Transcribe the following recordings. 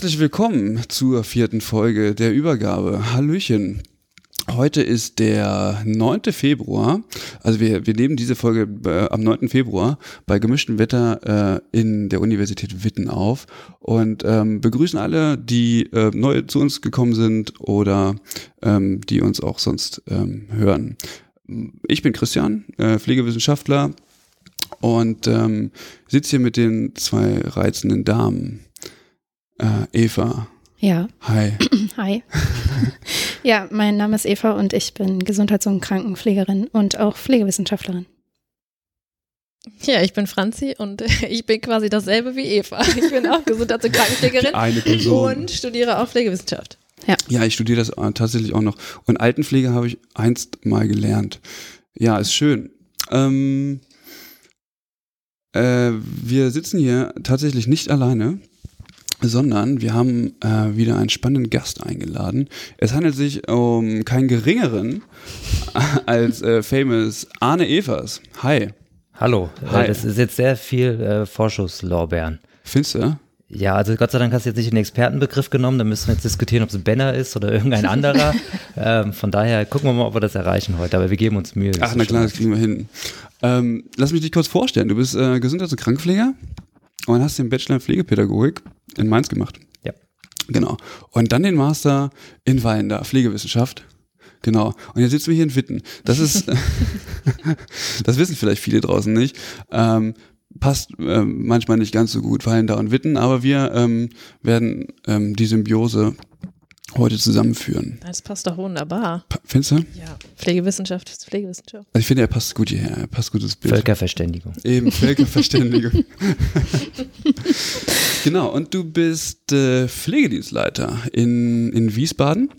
Herzlich willkommen zur vierten Folge der Übergabe. Hallöchen. Heute ist der 9. Februar. Also wir, wir nehmen diese Folge äh, am 9. Februar bei gemischtem Wetter äh, in der Universität Witten auf und ähm, begrüßen alle, die äh, neu zu uns gekommen sind oder ähm, die uns auch sonst ähm, hören. Ich bin Christian, äh, Pflegewissenschaftler und ähm, sitze hier mit den zwei reizenden Damen. Äh, Eva. Ja, Hi. hi. ja, mein Name ist Eva und ich bin Gesundheits- und Krankenpflegerin und auch Pflegewissenschaftlerin. Ja, ich bin Franzi und ich bin quasi dasselbe wie Eva. Ich bin auch Gesundheits- und Krankenpflegerin Eine Person. und studiere auch Pflegewissenschaft. Ja, ich studiere das äh, tatsächlich auch noch. Und Altenpflege habe ich einst mal gelernt. Ja, ist schön. Ähm, äh, wir sitzen hier tatsächlich nicht alleine, sondern wir haben äh, wieder einen spannenden Gast eingeladen. Es handelt sich um keinen geringeren als äh, famous Arne Evers. Hi. Hallo, Hi. Äh, das ist jetzt sehr viel äh, Vorschusslorbeeren. Findest du? Ja, also Gott sei Dank hast du jetzt nicht den Expertenbegriff genommen, da müssen wir jetzt diskutieren, ob es Benner ist oder irgendein anderer. ähm, von daher gucken wir mal, ob wir das erreichen heute, aber wir geben uns Mühe. Ach, na klar, das kriegen wir hin. Ähm, lass mich dich kurz vorstellen. Du bist äh, Gesundheits- und Krankenpfleger und hast den Bachelor in Pflegepädagogik in Mainz gemacht. Ja. Genau. Und dann den Master in Wallender, Pflegewissenschaft. Genau. Und jetzt sitzen wir hier in Witten. Das ist, das wissen vielleicht viele draußen nicht. Ähm, passt ähm, manchmal nicht ganz so gut, Wallender und Witten, aber wir ähm, werden ähm, die Symbiose heute zusammenführen. Das passt doch wunderbar. Pa- Findest du? Ja, Pflegewissenschaft ist Pflegewissenschaft. Also ich finde, er passt gut hierher. Er passt gut ins Bild. Völkerverständigung. Eben, Völkerverständigung. genau, und du bist äh, Pflegedienstleiter in, in Wiesbaden.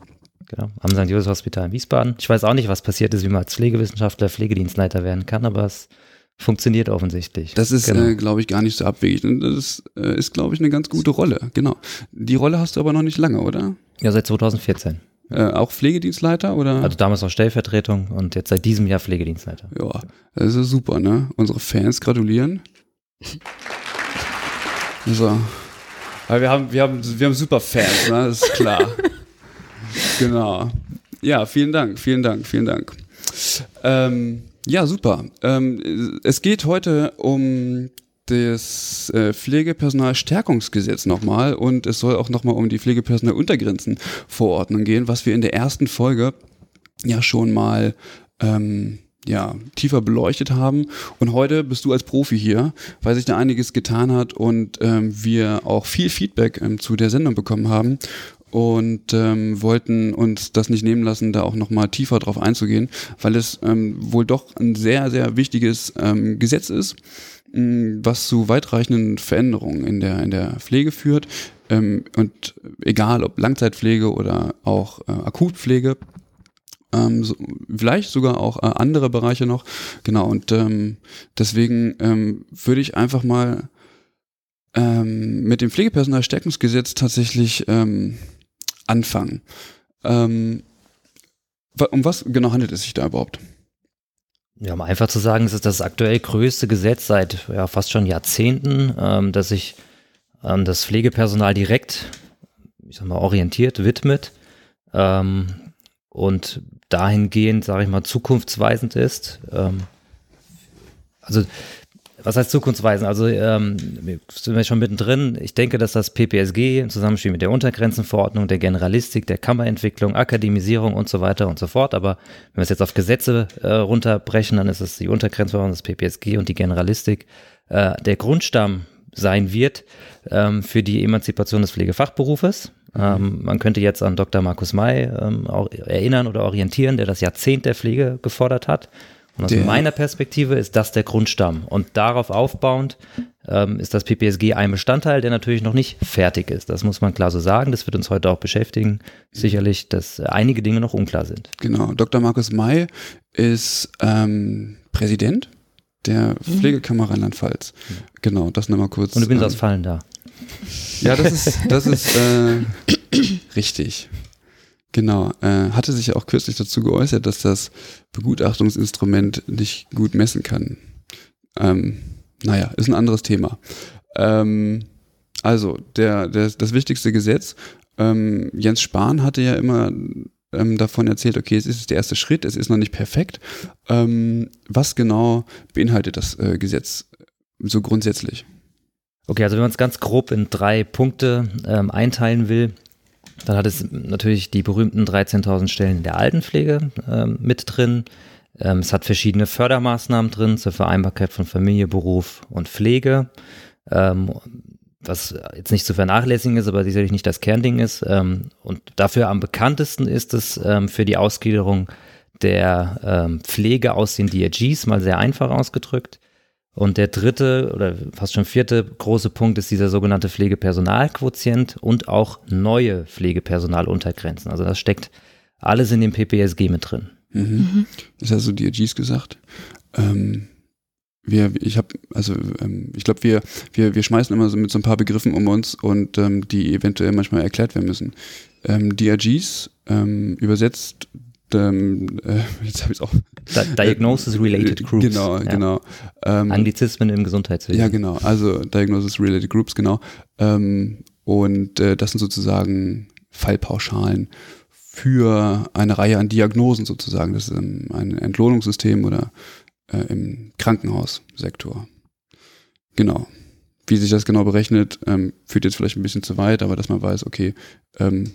Genau, am St. Josef Hospital in Wiesbaden. Ich weiß auch nicht, was passiert ist, wie man als Pflegewissenschaftler Pflegedienstleiter werden kann, aber es funktioniert offensichtlich. Das ist, Genau. äh, glaube ich, gar nicht so abwegig. Und das äh, ist, glaube ich, eine ganz gute Rolle. Genau. Die Rolle hast du aber noch nicht lange, oder? ja, seit 2014. Äh, auch Pflegedienstleiter, oder? Also damals noch Stellvertretung und jetzt seit diesem Jahr Pflegedienstleiter. ja, das ist super, ne? Unsere Fans gratulieren. So. Weil wir haben, wir haben, wir haben super Fans, ne? Das ist klar. genau. Ja, vielen Dank, vielen Dank, vielen Dank. Ähm, ja, super. Ähm, es geht heute um das äh, Pflegepersonalstärkungsgesetz nochmal und es soll auch nochmal um die Pflegepersonaluntergrenzenverordnung gehen, was wir in der ersten Folge ja schon mal ähm, ja, tiefer beleuchtet haben. Und heute bist du als Profi hier, weil sich da einiges getan hat und ähm, wir auch viel Feedback ähm, zu der Sendung bekommen haben und ähm, wollten uns das nicht nehmen lassen, da auch nochmal tiefer drauf einzugehen, weil es ähm, wohl doch ein sehr, sehr wichtiges ähm, Gesetz ist, mh, was zu weitreichenden Veränderungen in der, in der Pflege führt. Ähm, und egal ob Langzeitpflege oder auch äh, Akutpflege, ähm, so, vielleicht sogar auch äh, andere Bereiche noch. Genau, und ähm, deswegen ähm, würde ich einfach mal ähm, mit dem Pflegepersonalstärkungsgesetz tatsächlich ähm, anfangen. Ähm, um was genau handelt es sich da überhaupt? Ja, um einfach zu sagen, es ist das aktuell größte Gesetz seit ja, fast schon Jahrzehnten, ähm, dass sich ähm, das Pflegepersonal direkt, ich sag mal, orientiert, widmet ähm, und dahingehend, sage ich mal, zukunftsweisend ist. Ähm, also was heißt zukunftsweisend? Also ähm, sind wir schon mittendrin. Ich denke, dass das PPSG im Zusammenspiel mit der Untergrenzenverordnung, der Generalistik, der Kammerentwicklung, Akademisierung und so weiter und so fort. Aber wenn wir es jetzt auf Gesetze äh, runterbrechen, dann ist es die Untergrenzverordnung, das PPSG und die Generalistik. Äh, der Grundstamm sein wird ähm, für die Emanzipation des Pflegefachberufes. Ähm, man könnte jetzt an Dr. Markus May ähm, erinnern oder orientieren, der das Jahrzehnt der Pflege gefordert hat. Und aus der, meiner Perspektive ist das der Grundstamm. Und darauf aufbauend ähm, ist das PPSG ein Bestandteil, der natürlich noch nicht fertig ist. Das muss man klar so sagen. Das wird uns heute auch beschäftigen. Sicherlich, dass einige Dinge noch unklar sind. Genau. Dr. Markus May ist ähm, Präsident der. Pflegekammer Rheinland-Pfalz. Mhm. Genau, das nochmal kurz. Und du bist ähm, aus Fallen da. Ja, das ist, das ist äh, richtig. Genau, äh, hatte sich auch kürzlich dazu geäußert, dass das Begutachtungsinstrument nicht gut messen kann. Ähm, naja, ist ein anderes Thema. Ähm, also, der, der, das wichtigste Gesetz, ähm, Jens Spahn hatte ja immer ähm, davon erzählt, okay, es ist der erste Schritt, es ist noch nicht perfekt. Ähm, was genau beinhaltet das äh, Gesetz so grundsätzlich? Okay, also wenn man es ganz grob in drei Punkte ähm, einteilen will, dann hat es natürlich die berühmten 13.000 Stellen in der Altenpflege ähm, mit drin. Ähm, es hat verschiedene Fördermaßnahmen drin zur Vereinbarkeit von Familie, Beruf und Pflege. Ähm, was jetzt nicht zu vernachlässigen ist, aber sicherlich nicht das Kernding ist. Ähm, und dafür am bekanntesten ist es ähm, für die Ausgliederung der ähm, Pflege aus den DRGs, mal sehr einfach ausgedrückt. Und der dritte oder fast schon vierte große Punkt ist dieser sogenannte Pflegepersonalquotient und auch neue Pflegepersonaluntergrenzen. Also das steckt alles in dem PPSG mit drin. Mhm. Mhm. Das hast du DRGs gesagt. Ähm, wir, ich habe, also ähm, ich glaube, wir, wir, wir schmeißen immer so mit so ein paar Begriffen um uns und ähm, die eventuell manchmal erklärt werden müssen. Ähm, DRGs ähm, übersetzt ähm, äh, jetzt habe ich auch. Diagnosis-related Groups. Genau, ja. genau. Ähm, Anglizismen im Gesundheitswesen. Ja, genau. Also Diagnosis-related Groups, genau. Ähm, und äh, das sind sozusagen Fallpauschalen für eine Reihe an Diagnosen sozusagen. Das ist ein Entlohnungssystem oder äh, im Krankenhaussektor. Genau. Wie sich das genau berechnet, ähm, führt jetzt vielleicht ein bisschen zu weit, aber dass man weiß, okay, ähm,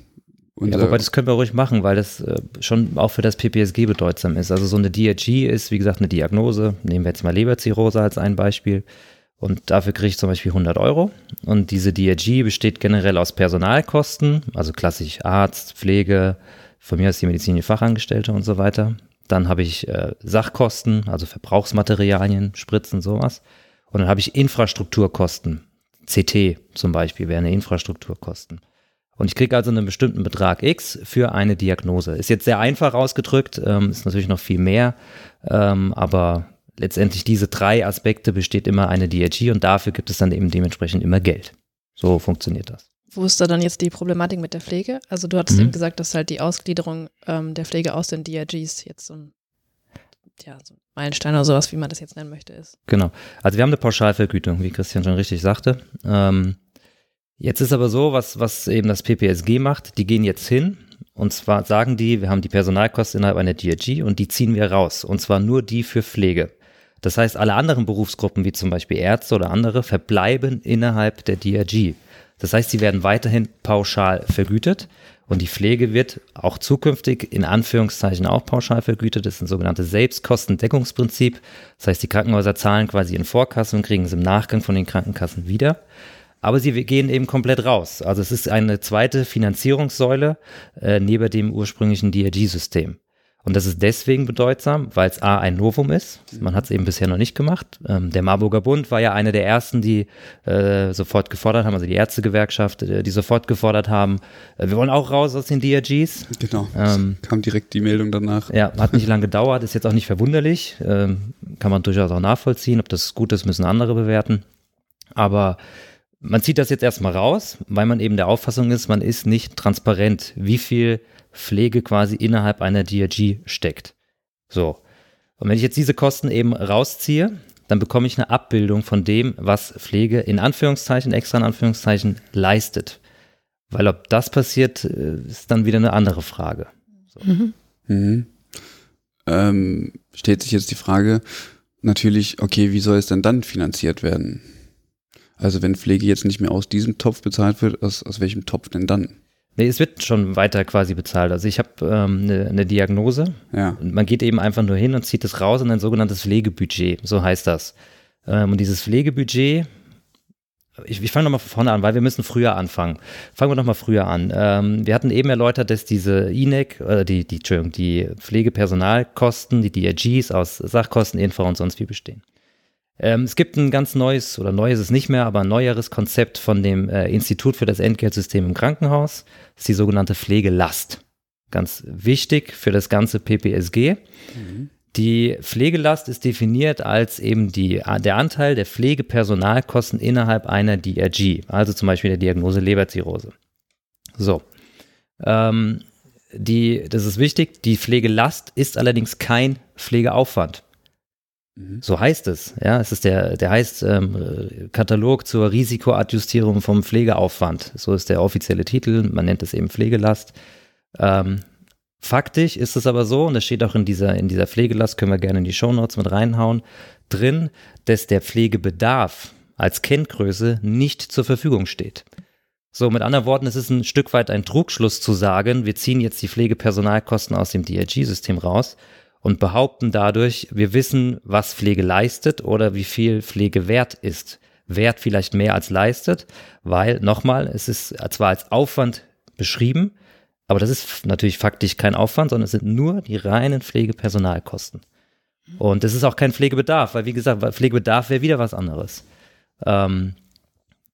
ja, wobei das können wir ruhig machen, weil das äh, schon auch für das PPSG bedeutsam ist. Also so eine DRG ist, wie gesagt, eine Diagnose. Nehmen wir jetzt mal Leberzirrhose als ein Beispiel. Und dafür kriege ich zum Beispiel 100 Euro. Und diese DRG besteht generell aus Personalkosten, also klassisch Arzt, Pflege, von mir aus die medizinische Fachangestellte und so weiter. Dann habe ich äh, Sachkosten, also Verbrauchsmaterialien, Spritzen, sowas. Und dann habe ich Infrastrukturkosten. CT zum Beispiel wäre eine Infrastrukturkosten. Und ich kriege also einen bestimmten Betrag X für eine Diagnose. Ist jetzt sehr einfach ausgedrückt, ähm, ist natürlich noch viel mehr, ähm, aber letztendlich diese drei Aspekte besteht immer eine DRG und dafür gibt es dann eben dementsprechend immer Geld. So funktioniert das. Wo ist da dann jetzt die Problematik mit der Pflege? Also du hattest mhm. eben gesagt, dass halt die Ausgliederung ähm, der Pflege aus den DRGs jetzt so ein, ja, so ein Meilenstein oder sowas, wie man das jetzt nennen möchte, ist. Genau. Also wir haben eine Pauschalvergütung, wie Christian schon richtig sagte. Ähm, Jetzt ist aber so, was, was eben das PPSG macht, die gehen jetzt hin und zwar sagen die, wir haben die Personalkosten innerhalb einer DRG und die ziehen wir raus und zwar nur die für Pflege. Das heißt, alle anderen Berufsgruppen, wie zum Beispiel Ärzte oder andere, verbleiben innerhalb der DRG. Das heißt, sie werden weiterhin pauschal vergütet und die Pflege wird auch zukünftig in Anführungszeichen auch pauschal vergütet. Das ist ein sogenanntes Selbstkostendeckungsprinzip. Das heißt, die Krankenhäuser zahlen quasi in Vorkasse und kriegen es im Nachgang von den Krankenkassen wieder aber sie gehen eben komplett raus. Also es ist eine zweite Finanzierungssäule äh, neben dem ursprünglichen DRG-System. Und das ist deswegen bedeutsam, weil es A ein Novum ist. Man hat es eben bisher noch nicht gemacht. Ähm, der Marburger Bund war ja einer der ersten, die äh, sofort gefordert haben, also die Ärztegewerkschaft, äh, die sofort gefordert haben, äh, wir wollen auch raus aus den DRGs. Genau. Ähm, kam direkt die Meldung danach. Ja, hat nicht lange gedauert, ist jetzt auch nicht verwunderlich. Ähm, kann man durchaus auch nachvollziehen. Ob das gut ist, müssen andere bewerten. Aber man zieht das jetzt erstmal raus, weil man eben der Auffassung ist, man ist nicht transparent, wie viel Pflege quasi innerhalb einer DRG steckt. So. Und wenn ich jetzt diese Kosten eben rausziehe, dann bekomme ich eine Abbildung von dem, was Pflege in Anführungszeichen, extra in Anführungszeichen, leistet. Weil ob das passiert, äh, ist dann wieder eine andere Frage. So. Mhm. Mhm. Ähm, stellt sich jetzt die Frage, natürlich, okay, wie soll es denn dann finanziert werden? Also wenn Pflege jetzt nicht mehr aus diesem Topf bezahlt wird, aus, aus welchem Topf denn dann? Nee, es wird schon weiter quasi bezahlt. Also ich habe ähm, eine, eine Diagnose. Ja. Und man geht eben einfach nur hin und zieht es raus in ein sogenanntes Pflegebudget. So heißt das. Ähm, und dieses Pflegebudget, ich, ich fange nochmal von vorne an, weil wir müssen früher anfangen. Fangen wir nochmal früher an. Ähm, wir hatten eben erläutert, dass diese INEC, äh, die, die, Entschuldigung, die Pflegepersonalkosten, die DRGs aus Sachkosten, Infra und sonst wie bestehen. Ähm, es gibt ein ganz neues, oder neu ist es nicht mehr, aber ein neueres Konzept von dem äh, Institut für das Entgeltsystem im Krankenhaus. Das ist die sogenannte Pflegelast. Ganz wichtig für das ganze PPSG. Mhm. Die Pflegelast ist definiert als eben die, der Anteil der Pflegepersonalkosten innerhalb einer DRG, also zum Beispiel der Diagnose Leberzirrhose. So. Ähm, die, das ist wichtig, die Pflegelast ist allerdings kein Pflegeaufwand. Mhm. So heißt es. Ja, es ist der, der heißt ähm, Katalog zur Risikoadjustierung vom Pflegeaufwand. So ist der offizielle Titel. Man nennt es eben Pflegelast. Ähm, faktisch ist es aber so, und das steht auch in dieser, in dieser Pflegelast, können wir gerne in die Shownotes mit reinhauen, drin, dass der Pflegebedarf als Kenngröße nicht zur Verfügung steht. So, mit anderen Worten, es ist ein Stück weit ein Trugschluss zu sagen, wir ziehen jetzt die Pflegepersonalkosten aus dem DRG-System raus und behaupten dadurch, wir wissen, was Pflege leistet oder wie viel Pflege wert ist. Wert vielleicht mehr als leistet, weil nochmal, es ist zwar als Aufwand beschrieben, aber das ist natürlich faktisch kein Aufwand, sondern es sind nur die reinen Pflegepersonalkosten. Und es ist auch kein Pflegebedarf, weil wie gesagt, Pflegebedarf wäre wieder was anderes. Ähm,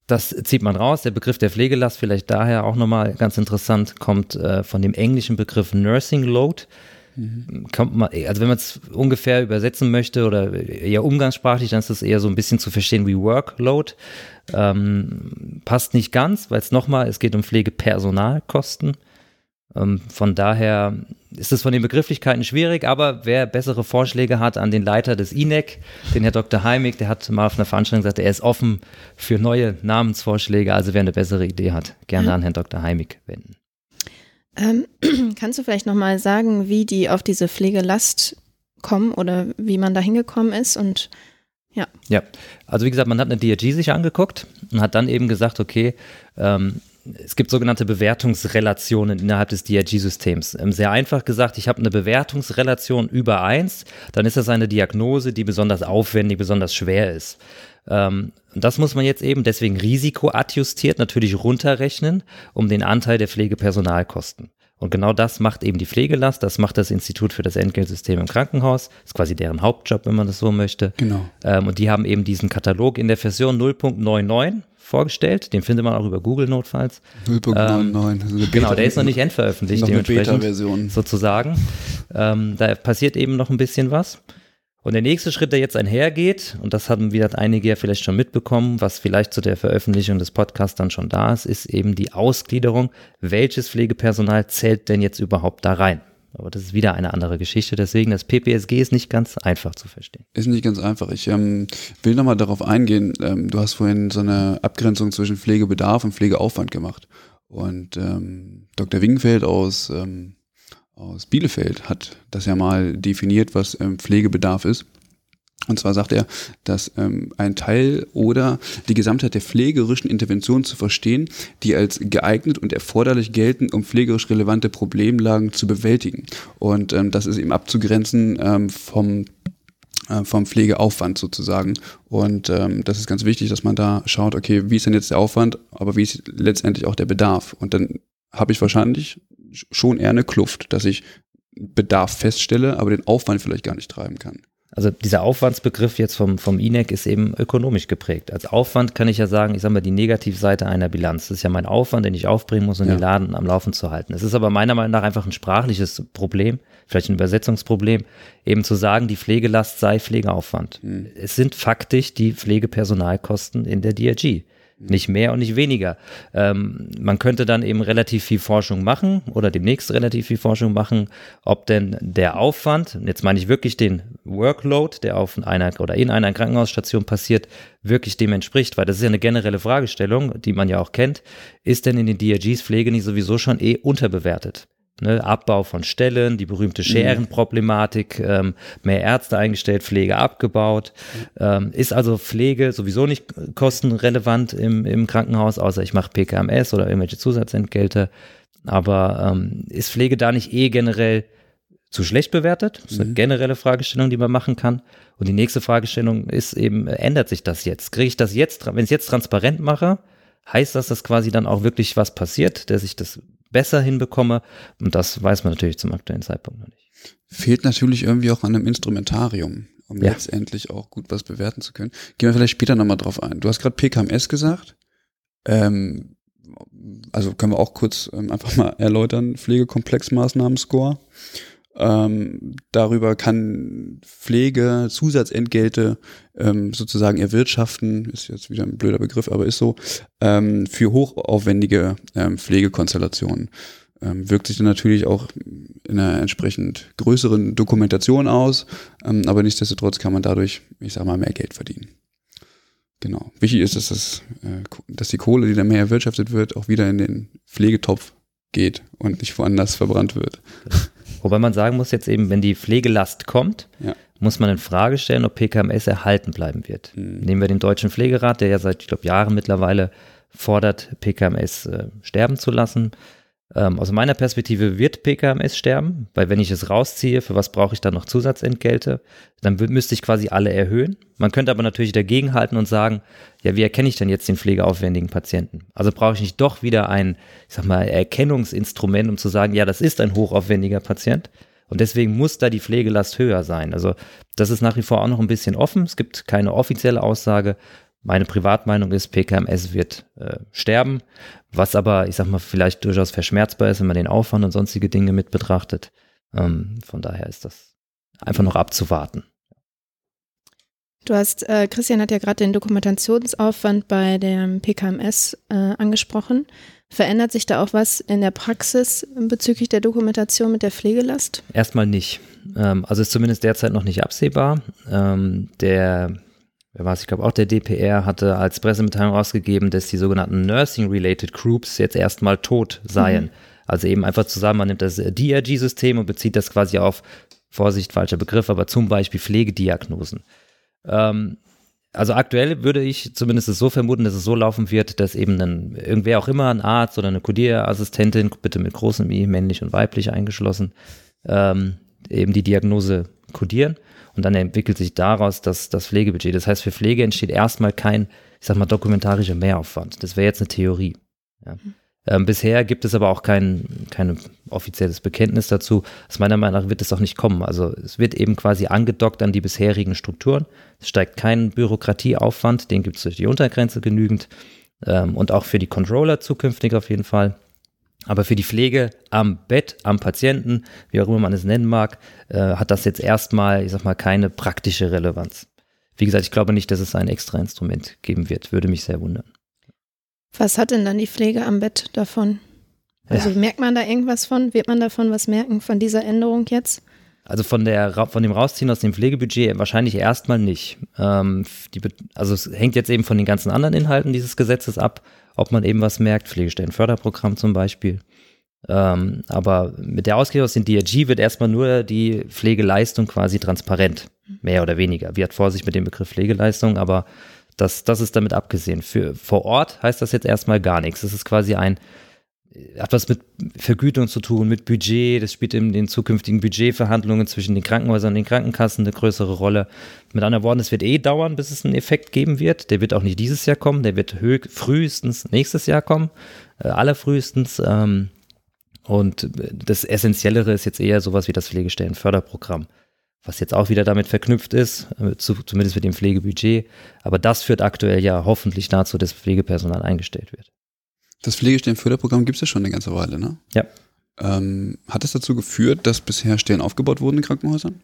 das zieht man raus. Der Begriff der Pflegelast, vielleicht daher auch nochmal ganz interessant, kommt äh, von dem englischen Begriff Nursing Load. Mhm. Kommt man, also wenn man es ungefähr übersetzen möchte oder eher umgangssprachlich, dann ist das eher so ein bisschen zu verstehen wie Workload. Ähm, passt nicht ganz, weil es nochmal, es geht um Pflegepersonalkosten. Ähm, von daher ist es von den Begrifflichkeiten schwierig, aber wer bessere Vorschläge hat an den Leiter des INEC, den Herr Dr. Heimig, der hat mal auf einer Veranstaltung gesagt, er ist offen für neue Namensvorschläge, also wer eine bessere Idee hat, gerne an Herrn Dr. Heimig wenden. Ähm, kannst du vielleicht nochmal sagen, wie die auf diese Pflegelast kommen oder wie man da hingekommen ist und ja. Ja, also wie gesagt, man hat eine DRG sich angeguckt und hat dann eben gesagt, okay, ähm, es gibt sogenannte Bewertungsrelationen innerhalb des DRG-Systems. Ähm, sehr einfach gesagt, ich habe eine Bewertungsrelation über 1, dann ist das eine Diagnose, die besonders aufwendig, besonders schwer ist. Ähm, das muss man jetzt eben deswegen risikoadjustiert natürlich runterrechnen, um den Anteil der Pflegepersonalkosten. Und genau das macht eben die Pflegelast, das macht das Institut für das Entgeltsystem im Krankenhaus. Das ist quasi deren Hauptjob, wenn man das so möchte. Genau. Ähm, und die haben eben diesen Katalog in der Version 0.99 vorgestellt. Den findet man auch über Google notfalls. 0.99. Ähm, genau, der ist noch nicht endveröffentlicht, dementsprechend sozusagen. Ähm, da passiert eben noch ein bisschen was. Und der nächste Schritt, der jetzt einhergeht, und das haben wieder einige ja vielleicht schon mitbekommen, was vielleicht zu der Veröffentlichung des Podcasts dann schon da ist, ist eben die Ausgliederung. Welches Pflegepersonal zählt denn jetzt überhaupt da rein? Aber das ist wieder eine andere Geschichte. Deswegen, das PPSG ist nicht ganz einfach zu verstehen. Ist nicht ganz einfach. Ich ähm, will nochmal darauf eingehen. Ähm, du hast vorhin so eine Abgrenzung zwischen Pflegebedarf und Pflegeaufwand gemacht. Und ähm, Dr. Wingenfeld aus ähm, aus Bielefeld hat das ja mal definiert, was ähm, Pflegebedarf ist. Und zwar sagt er, dass ähm, ein Teil oder die Gesamtheit der pflegerischen Interventionen zu verstehen, die als geeignet und erforderlich gelten, um pflegerisch relevante Problemlagen zu bewältigen. Und ähm, das ist eben abzugrenzen ähm, vom äh, vom Pflegeaufwand sozusagen. Und ähm, das ist ganz wichtig, dass man da schaut, okay, wie ist denn jetzt der Aufwand, aber wie ist letztendlich auch der Bedarf? Und dann habe ich wahrscheinlich schon eher eine Kluft, dass ich Bedarf feststelle, aber den Aufwand vielleicht gar nicht treiben kann. Also dieser Aufwandsbegriff jetzt vom, vom INEC ist eben ökonomisch geprägt. Als Aufwand kann ich ja sagen, ich sage mal die Negativseite einer Bilanz. Das ist ja mein Aufwand, den ich aufbringen muss, um ja. den Laden am Laufen zu halten. Es ist aber meiner Meinung nach einfach ein sprachliches Problem, vielleicht ein Übersetzungsproblem, eben zu sagen, die Pflegelast sei Pflegeaufwand. Mhm. Es sind faktisch die Pflegepersonalkosten in der DRG. Nicht mehr und nicht weniger. Ähm, man könnte dann eben relativ viel Forschung machen oder demnächst relativ viel Forschung machen, ob denn der Aufwand, jetzt meine ich wirklich den Workload, der auf einer oder in einer Krankenhausstation passiert, wirklich dem entspricht, weil das ist ja eine generelle Fragestellung, die man ja auch kennt. Ist denn in den DRGs Pflege nicht sowieso schon eh unterbewertet? Ne, Abbau von Stellen, die berühmte Scherenproblematik, ähm, mehr Ärzte eingestellt, Pflege abgebaut. Ähm, ist also Pflege sowieso nicht kostenrelevant im, im Krankenhaus, außer ich mache PKMS oder irgendwelche Zusatzentgelte. Aber ähm, ist Pflege da nicht eh generell zu schlecht bewertet? Das ist eine mhm. generelle Fragestellung, die man machen kann. Und die nächste Fragestellung ist eben, ändert sich das jetzt? Kriege ich das jetzt, wenn ich es jetzt transparent mache, heißt das, dass quasi dann auch wirklich was passiert, dass ich das besser hinbekomme. Und das weiß man natürlich zum aktuellen Zeitpunkt noch nicht. Fehlt natürlich irgendwie auch an einem Instrumentarium, um ja. letztendlich auch gut was bewerten zu können. Gehen wir vielleicht später nochmal drauf ein. Du hast gerade PKMS gesagt. Ähm, also können wir auch kurz ähm, einfach mal erläutern, Pflegekomplexmaßnahmen-Score. Ähm, darüber kann Pflege Zusatzentgelte ähm, sozusagen erwirtschaften, ist jetzt wieder ein blöder Begriff, aber ist so, ähm, für hochaufwendige ähm, Pflegekonstellationen. Ähm, wirkt sich dann natürlich auch in einer entsprechend größeren Dokumentation aus, ähm, aber nichtsdestotrotz kann man dadurch, ich sag mal, mehr Geld verdienen. Genau. Wichtig ist, dass, das, äh, dass die Kohle, die dann mehr erwirtschaftet wird, auch wieder in den Pflegetopf geht und nicht woanders verbrannt wird. Wobei man sagen muss jetzt eben, wenn die Pflegelast kommt, ja. muss man in Frage stellen, ob PKMS erhalten bleiben wird. Mhm. Nehmen wir den Deutschen Pflegerat, der ja seit, ich glaube, Jahren mittlerweile fordert, PKMS äh, sterben zu lassen. Ähm, aus meiner Perspektive wird PKMS sterben, weil wenn ich es rausziehe, für was brauche ich dann noch Zusatzentgelte? Dann müsste ich quasi alle erhöhen. Man könnte aber natürlich dagegenhalten und sagen, ja, wie erkenne ich denn jetzt den pflegeaufwendigen Patienten? Also brauche ich nicht doch wieder ein, ich sag mal, Erkennungsinstrument, um zu sagen, ja, das ist ein hochaufwendiger Patient. Und deswegen muss da die Pflegelast höher sein. Also das ist nach wie vor auch noch ein bisschen offen. Es gibt keine offizielle Aussage. Meine Privatmeinung ist, PKMS wird äh, sterben, was aber, ich sag mal, vielleicht durchaus verschmerzbar ist, wenn man den Aufwand und sonstige Dinge mit betrachtet. Ähm, von daher ist das einfach noch abzuwarten. Du hast, äh, Christian hat ja gerade den Dokumentationsaufwand bei dem PKMS äh, angesprochen. Verändert sich da auch was in der Praxis bezüglich der Dokumentation mit der Pflegelast? Erstmal nicht. Ähm, also ist zumindest derzeit noch nicht absehbar. Ähm, der wer war es, ich glaube auch der DPR hatte als Pressemitteilung rausgegeben, dass die sogenannten Nursing-Related Groups jetzt erstmal tot seien. Mhm. Also eben einfach zusammen, man nimmt das DRG-System und bezieht das quasi auf, Vorsicht, falscher Begriff, aber zum Beispiel Pflegediagnosen. Ähm, also aktuell würde ich zumindest so vermuten, dass es so laufen wird, dass eben dann irgendwer auch immer, ein Arzt oder eine Codierassistentin, bitte mit großem I, männlich und weiblich eingeschlossen, ähm, eben die Diagnose kodieren und dann entwickelt sich daraus das, das Pflegebudget. Das heißt, für Pflege entsteht erstmal kein, ich sag mal, dokumentarischer Mehraufwand. Das wäre jetzt eine Theorie. Ja. Mhm. Ähm, bisher gibt es aber auch kein, kein offizielles Bekenntnis dazu. Aus meiner Meinung nach wird es auch nicht kommen. Also es wird eben quasi angedockt an die bisherigen Strukturen. Es steigt kein Bürokratieaufwand, den gibt es durch die Untergrenze genügend. Ähm, und auch für die Controller zukünftig auf jeden Fall. Aber für die Pflege am Bett, am Patienten, wie auch immer man es nennen mag, äh, hat das jetzt erstmal, ich sag mal, keine praktische Relevanz. Wie gesagt, ich glaube nicht, dass es ein extra Instrument geben wird. Würde mich sehr wundern. Was hat denn dann die Pflege am Bett davon? Also ja. merkt man da irgendwas von? Wird man davon was merken von dieser Änderung jetzt? Also von, der, von dem Rausziehen aus dem Pflegebudget wahrscheinlich erstmal nicht. Ähm, die, also es hängt jetzt eben von den ganzen anderen Inhalten dieses Gesetzes ab ob man eben was merkt, Pflegestellenförderprogramm zum Beispiel. Ähm, aber mit der Ausgleich aus dem DRG wird erstmal nur die Pflegeleistung quasi transparent, mehr oder weniger. Wir hat Vorsicht mit dem Begriff Pflegeleistung, aber das, das ist damit abgesehen. Für vor Ort heißt das jetzt erstmal gar nichts. Es ist quasi ein hat was mit Vergütung zu tun, mit Budget. Das spielt in den zukünftigen Budgetverhandlungen zwischen den Krankenhäusern und den Krankenkassen eine größere Rolle. Mit anderen Worten, es wird eh dauern, bis es einen Effekt geben wird. Der wird auch nicht dieses Jahr kommen, der wird frühestens nächstes Jahr kommen, äh, allerfrühestens. Ähm, und das Essentiellere ist jetzt eher sowas wie das Pflegestellenförderprogramm, was jetzt auch wieder damit verknüpft ist, äh, zu, zumindest mit dem Pflegebudget. Aber das führt aktuell ja hoffentlich dazu, dass Pflegepersonal eingestellt wird. Das Pflegestellenförderprogramm gibt es ja schon eine ganze Weile, ne? Ja. Ähm, hat es dazu geführt, dass bisher Stellen aufgebaut wurden in Krankenhäusern?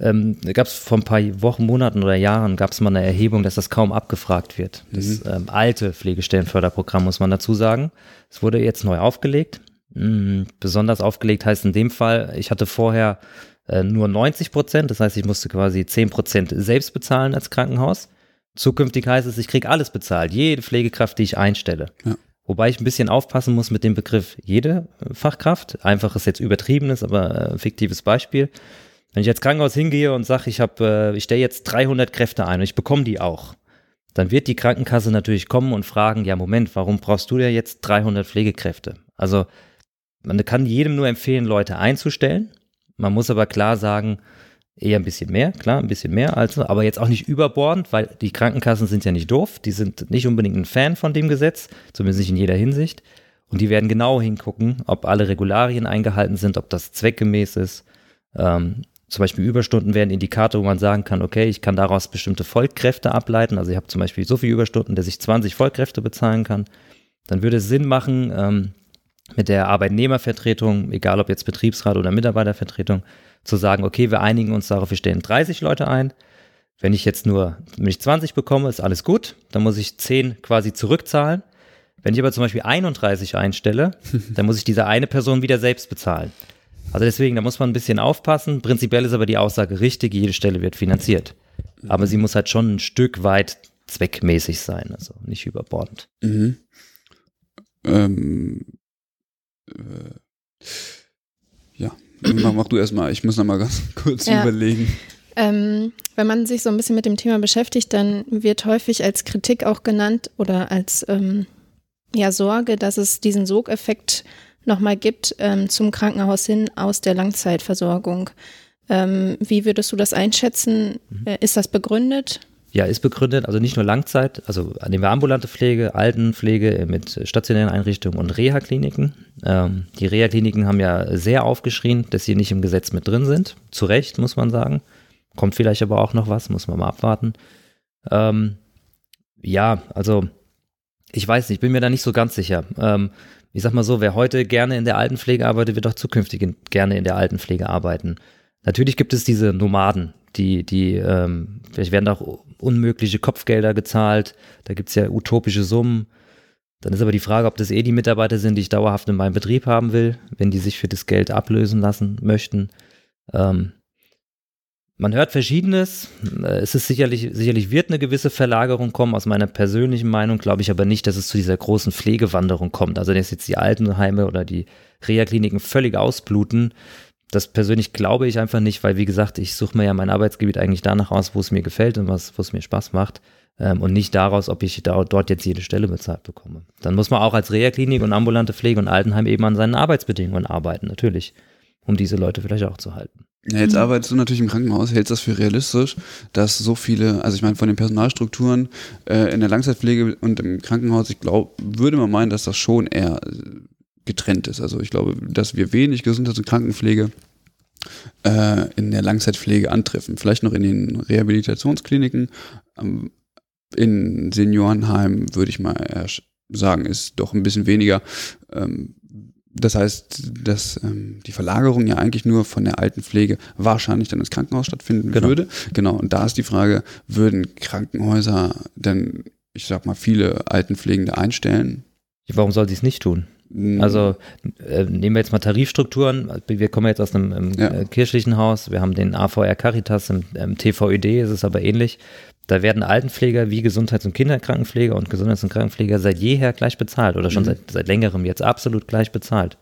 ähm, gab es vor ein paar Wochen, Monaten oder Jahren gab es mal eine Erhebung, dass das kaum abgefragt wird. Das ähm, alte Pflegestellenförderprogramm muss man dazu sagen. Es wurde jetzt neu aufgelegt. Mhm, besonders aufgelegt heißt in dem Fall, ich hatte vorher äh, nur 90 Prozent, das heißt, ich musste quasi 10 Prozent selbst bezahlen als Krankenhaus. Zukünftig heißt es, ich kriege alles bezahlt, jede Pflegekraft, die ich einstelle. Ja. Wobei ich ein bisschen aufpassen muss mit dem Begriff jede Fachkraft. Einfach ist jetzt übertriebenes, aber äh, fiktives Beispiel. Wenn ich jetzt Krankenhaus hingehe und sage, ich habe, äh, ich stelle jetzt 300 Kräfte ein und ich bekomme die auch, dann wird die Krankenkasse natürlich kommen und fragen, ja Moment, warum brauchst du ja jetzt 300 Pflegekräfte? Also man kann jedem nur empfehlen, Leute einzustellen. Man muss aber klar sagen, eher ein bisschen mehr, klar, ein bisschen mehr, also, aber jetzt auch nicht überbordend, weil die Krankenkassen sind ja nicht doof, die sind nicht unbedingt ein Fan von dem Gesetz, zumindest nicht in jeder Hinsicht. Und die werden genau hingucken, ob alle Regularien eingehalten sind, ob das zweckgemäß ist. Ähm, zum Beispiel Überstunden wären Indikator, wo man sagen kann, okay, ich kann daraus bestimmte Vollkräfte ableiten. Also ich habe zum Beispiel so viele Überstunden, dass ich 20 Vollkräfte bezahlen kann. Dann würde es Sinn machen, ähm, mit der Arbeitnehmervertretung, egal ob jetzt Betriebsrat oder Mitarbeitervertretung, zu sagen, okay, wir einigen uns darauf, wir stellen 30 Leute ein. Wenn ich jetzt nur, wenn ich 20 bekomme, ist alles gut. Dann muss ich 10 quasi zurückzahlen. Wenn ich aber zum Beispiel 31 einstelle, dann muss ich diese eine Person wieder selbst bezahlen. Also deswegen, da muss man ein bisschen aufpassen. Prinzipiell ist aber die Aussage richtig, jede Stelle wird finanziert. Aber sie muss halt schon ein Stück weit zweckmäßig sein, also nicht überbordend. Mhm. Ähm, äh, mach, mach du erstmal. Ich muss noch mal ganz kurz Ja. überlegen. Ähm, wenn man sich so ein bisschen mit dem Thema beschäftigt, dann wird häufig als Kritik auch genannt oder als ähm, ja, Sorge, dass es diesen Sogeffekt nochmal gibt ähm, zum Krankenhaus hin aus der Langzeitversorgung. Ähm, wie würdest du das einschätzen? Äh, Ist das begründet? Ja, ist begründet, also nicht nur Langzeit, also nehmen wir ambulante Pflege, Altenpflege mit stationären Einrichtungen und Reha-Kliniken. Ähm, die Reha-Kliniken haben ja sehr aufgeschrien, dass sie nicht im Gesetz mit drin sind. Zu Recht, muss man sagen. Kommt vielleicht aber auch noch was, muss man mal abwarten. Ähm, ja, also ich weiß nicht, bin mir da nicht so ganz sicher. Ähm, ich sag mal so, wer heute gerne in der Altenpflege arbeitet, wird auch zukünftig gerne in der Altenpflege arbeiten. Natürlich gibt es diese Nomaden, die, die, ähm, vielleicht werden auch unmögliche Kopfgelder gezahlt, da gibt es ja utopische Summen. Dann ist aber die Frage, ob das eh die Mitarbeiter sind, die ich dauerhaft in meinem Betrieb haben will, wenn die sich für das Geld ablösen lassen möchten. Ähm, man hört Verschiedenes. Äh, Es ist sicherlich, sicherlich wird eine gewisse Verlagerung kommen. Aus meiner persönlichen Meinung glaube ich aber nicht, dass es zu dieser großen Pflegewanderung kommt. Also, dass jetzt die Altenheime oder die Reha-Kliniken völlig ausbluten. Das persönlich glaube ich einfach nicht, weil, wie gesagt, ich suche mir ja mein Arbeitsgebiet eigentlich danach aus, wo es mir gefällt und was, wo es mir Spaß macht. Ähm, und nicht daraus, ob ich da, dort jetzt jede Stelle bezahlt bekomme. Dann muss man auch als Reha-Klinik und ambulante Pflege und Altenheim eben an seinen Arbeitsbedingungen arbeiten, natürlich, um diese Leute vielleicht auch zu halten. Ja, jetzt arbeitest du natürlich im Krankenhaus, hältst das für realistisch, dass so viele, also ich meine von den Personalstrukturen äh, in der Langzeitpflege und im Krankenhaus, ich glaube, würde man meinen, dass das schon eher getrennt ist. Also ich glaube, dass wir wenig Gesundheits- und Krankenpflege äh, in der Langzeitpflege antreffen. Vielleicht noch in den Rehabilitationskliniken, ähm, in Seniorenheimen würde ich mal sagen, ist doch ein bisschen weniger. Ähm, das heißt, dass ähm, die Verlagerung ja eigentlich nur von der Altenpflege wahrscheinlich dann ins Krankenhaus stattfinden Genau. würde. Genau. Und da ist die Frage, würden Krankenhäuser denn, ich sag mal, viele Altenpflegende einstellen? Warum soll sie es nicht tun? Hm, Also äh, nehmen wir jetzt mal Tarifstrukturen. Wir kommen jetzt aus einem Ja. äh, kirchlichen Haus. Wir haben den AVR Caritas, im, im TVÖD ist es aber ähnlich. Da werden Altenpfleger wie Gesundheits- und Kinderkrankenpfleger und Gesundheits- und Krankenpfleger seit jeher gleich bezahlt oder schon Mhm. seit, seit längerem jetzt absolut gleich bezahlt.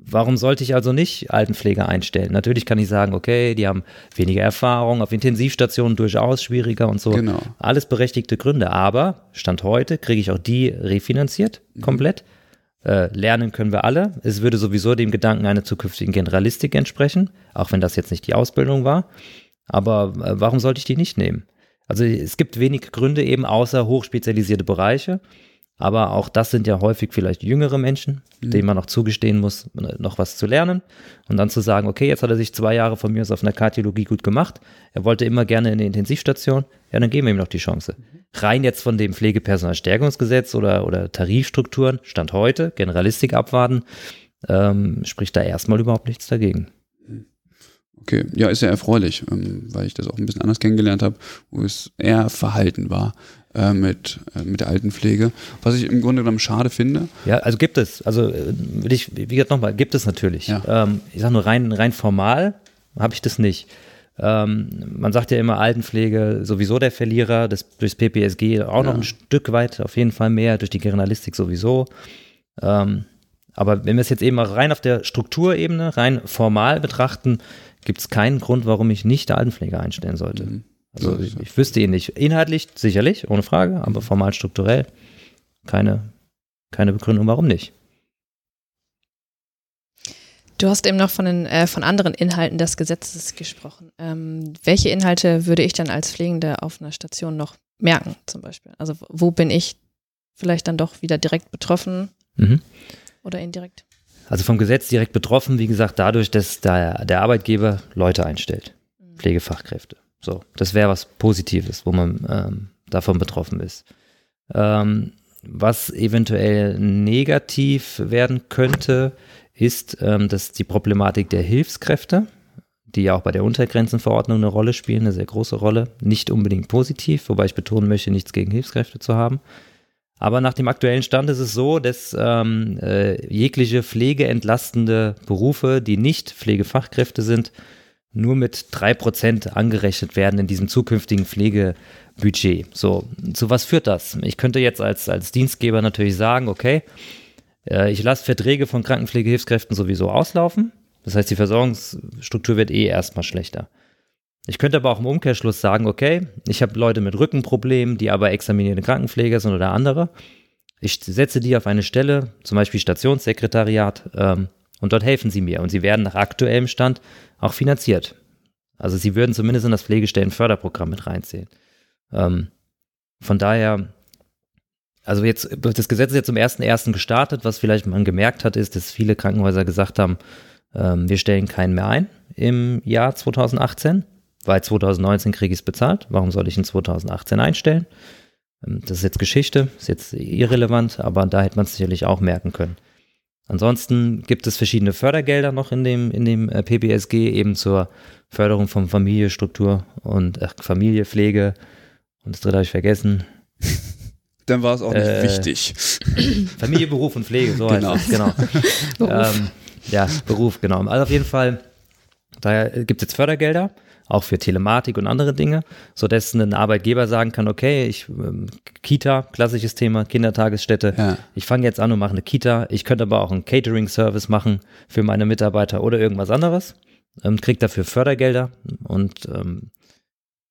Warum sollte ich also nicht Altenpfleger einstellen? Natürlich kann ich sagen, okay, die haben weniger Erfahrung, auf Intensivstationen durchaus schwieriger und so. Genau. Alles berechtigte Gründe, aber Stand heute kriege ich auch die refinanziert, komplett. Äh, lernen können wir alle. Es würde sowieso dem Gedanken einer zukünftigen Generalistik entsprechen, auch wenn das jetzt nicht die Ausbildung war. Aber äh, warum sollte ich die nicht nehmen? Also es gibt wenig Gründe eben außer hochspezialisierte Bereiche. Aber auch das sind ja häufig vielleicht jüngere Menschen, denen man noch zugestehen muss, noch was zu lernen. Und dann zu sagen, okay, jetzt hat er sich zwei Jahre von mir aus auf einer Kardiologie gut gemacht. Er wollte immer gerne in eine Intensivstation. Ja, dann geben wir ihm noch die Chance. Rein jetzt von dem Pflegepersonalstärkungsgesetz oder, oder Tarifstrukturen, Stand heute, Generalistik abwarten, ähm, spricht da erstmal überhaupt nichts dagegen. Okay, ja, ist ja erfreulich, ähm, weil ich das auch ein bisschen anders kennengelernt habe, wo es eher verhalten war äh, mit, äh, mit der Altenpflege. Was ich im Grunde genommen schade finde. Ja, also gibt es, also äh, will ich, wie gesagt nochmal, gibt es natürlich. Ja. Ähm, ich sage nur rein, rein formal habe ich das nicht. Ähm, man sagt ja immer Altenpflege sowieso der Verlierer, das, durchs PPSG auch noch Ja. ein Stück weit, auf jeden Fall mehr, durch die Generalistik sowieso. Ähm, aber wenn wir es jetzt eben mal rein auf der Strukturebene, rein formal betrachten, gibt es keinen Grund, warum ich nicht der Altenpflege einstellen sollte. Mhm. Also ich, ich wüsste ihn nicht. Inhaltlich sicherlich, ohne Frage, aber formal strukturell keine, keine Begründung, warum nicht. Du hast eben noch von, den, äh, von anderen Inhalten des Gesetzes gesprochen. Ähm, welche Inhalte würde ich dann als Pflegende auf einer Station noch merken, zum Beispiel? Also wo bin ich vielleicht dann doch wieder direkt betroffen Mhm. oder indirekt? Also vom Gesetz direkt betroffen, wie gesagt, dadurch, dass der, der Arbeitgeber Leute einstellt, Pflegefachkräfte. So, das wäre was Positives, wo man ähm, davon betroffen ist. Ähm, was eventuell negativ werden könnte, ist, ähm, dass die Problematik der Hilfskräfte, die ja auch bei der Untergrenzenverordnung eine Rolle spielen, eine sehr große Rolle, nicht unbedingt positiv, wobei ich betonen möchte, nichts gegen Hilfskräfte zu haben. Aber nach dem aktuellen Stand ist es so, dass ähm, äh, jegliche pflegeentlastende Berufe, die nicht Pflegefachkräfte sind, nur mit drei Prozent angerechnet werden in diesem zukünftigen Pflegebudget. So, zu was führt das? Ich könnte jetzt als, als Dienstgeber natürlich sagen, okay, äh, ich lasse Verträge von Krankenpflegehilfskräften sowieso auslaufen. Das heißt, die Versorgungsstruktur wird eh erstmal schlechter. Ich könnte aber auch im Umkehrschluss sagen, okay, ich habe Leute mit Rückenproblemen, die aber examinierte Krankenpfleger sind oder andere. Ich setze die auf eine Stelle, zum Beispiel Stationssekretariat, ähm, und dort helfen sie mir. Und sie werden nach aktuellem Stand auch finanziert. Also sie würden zumindest in das Pflegestellenförderprogramm mit reinzählen. Ähm, von daher, also jetzt, das Gesetz ist jetzt zum 1.1. gestartet. Was vielleicht man gemerkt hat, ist, dass viele Krankenhäuser gesagt haben, ähm, wir stellen keinen mehr ein im Jahr 2018, weil 2019 kriege ich es bezahlt. Warum soll ich in 2018 einstellen? Ähm, das ist jetzt Geschichte, ist jetzt irrelevant, aber da hätte man es sicherlich auch merken können. Ansonsten gibt es verschiedene Fördergelder noch in dem, in dem äh, PBSG, eben zur Förderung von Familiestruktur und ach, Familiepflege. Und das dritte habe ich vergessen. Dann war es auch nicht Äh, wichtig. Familie, Beruf und Pflege, so Genau. heißt es, genau. Ähm, ja, Beruf, genau. Also auf jeden Fall, da gibt es jetzt Fördergelder, auch für Telematik und andere Dinge, sodass ein Arbeitgeber sagen kann, okay, ich ähm, Kita, klassisches Thema, Kindertagesstätte, Ja. ich fange jetzt an und mache eine Kita, ich könnte aber auch einen Catering-Service machen für meine Mitarbeiter oder irgendwas anderes, ähm, kriegt dafür Fördergelder und ähm,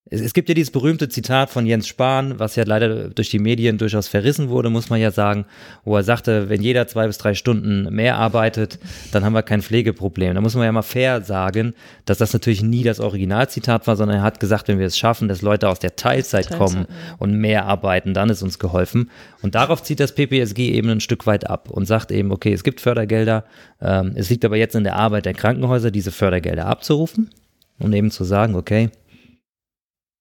es, gibt ja dieses berühmte Zitat von Jens Spahn, was ja leider durch die Medien durchaus verrissen wurde, muss man ja sagen, wo er sagte, wenn jeder zwei bis drei Stunden mehr arbeitet, dann haben wir kein Pflegeproblem. Da muss man ja mal fair sagen, dass das natürlich nie das Originalzitat war, sondern er hat gesagt, wenn wir es schaffen, dass Leute aus der Teilzeit, Teilzeit, kommen ja. und mehr arbeiten, dann ist uns geholfen. Und darauf zieht das PPSG eben ein Stück weit ab und sagt eben, okay, es gibt Fördergelder, ähm, es liegt aber jetzt in der Arbeit der Krankenhäuser, diese Fördergelder abzurufen und eben zu sagen, okay,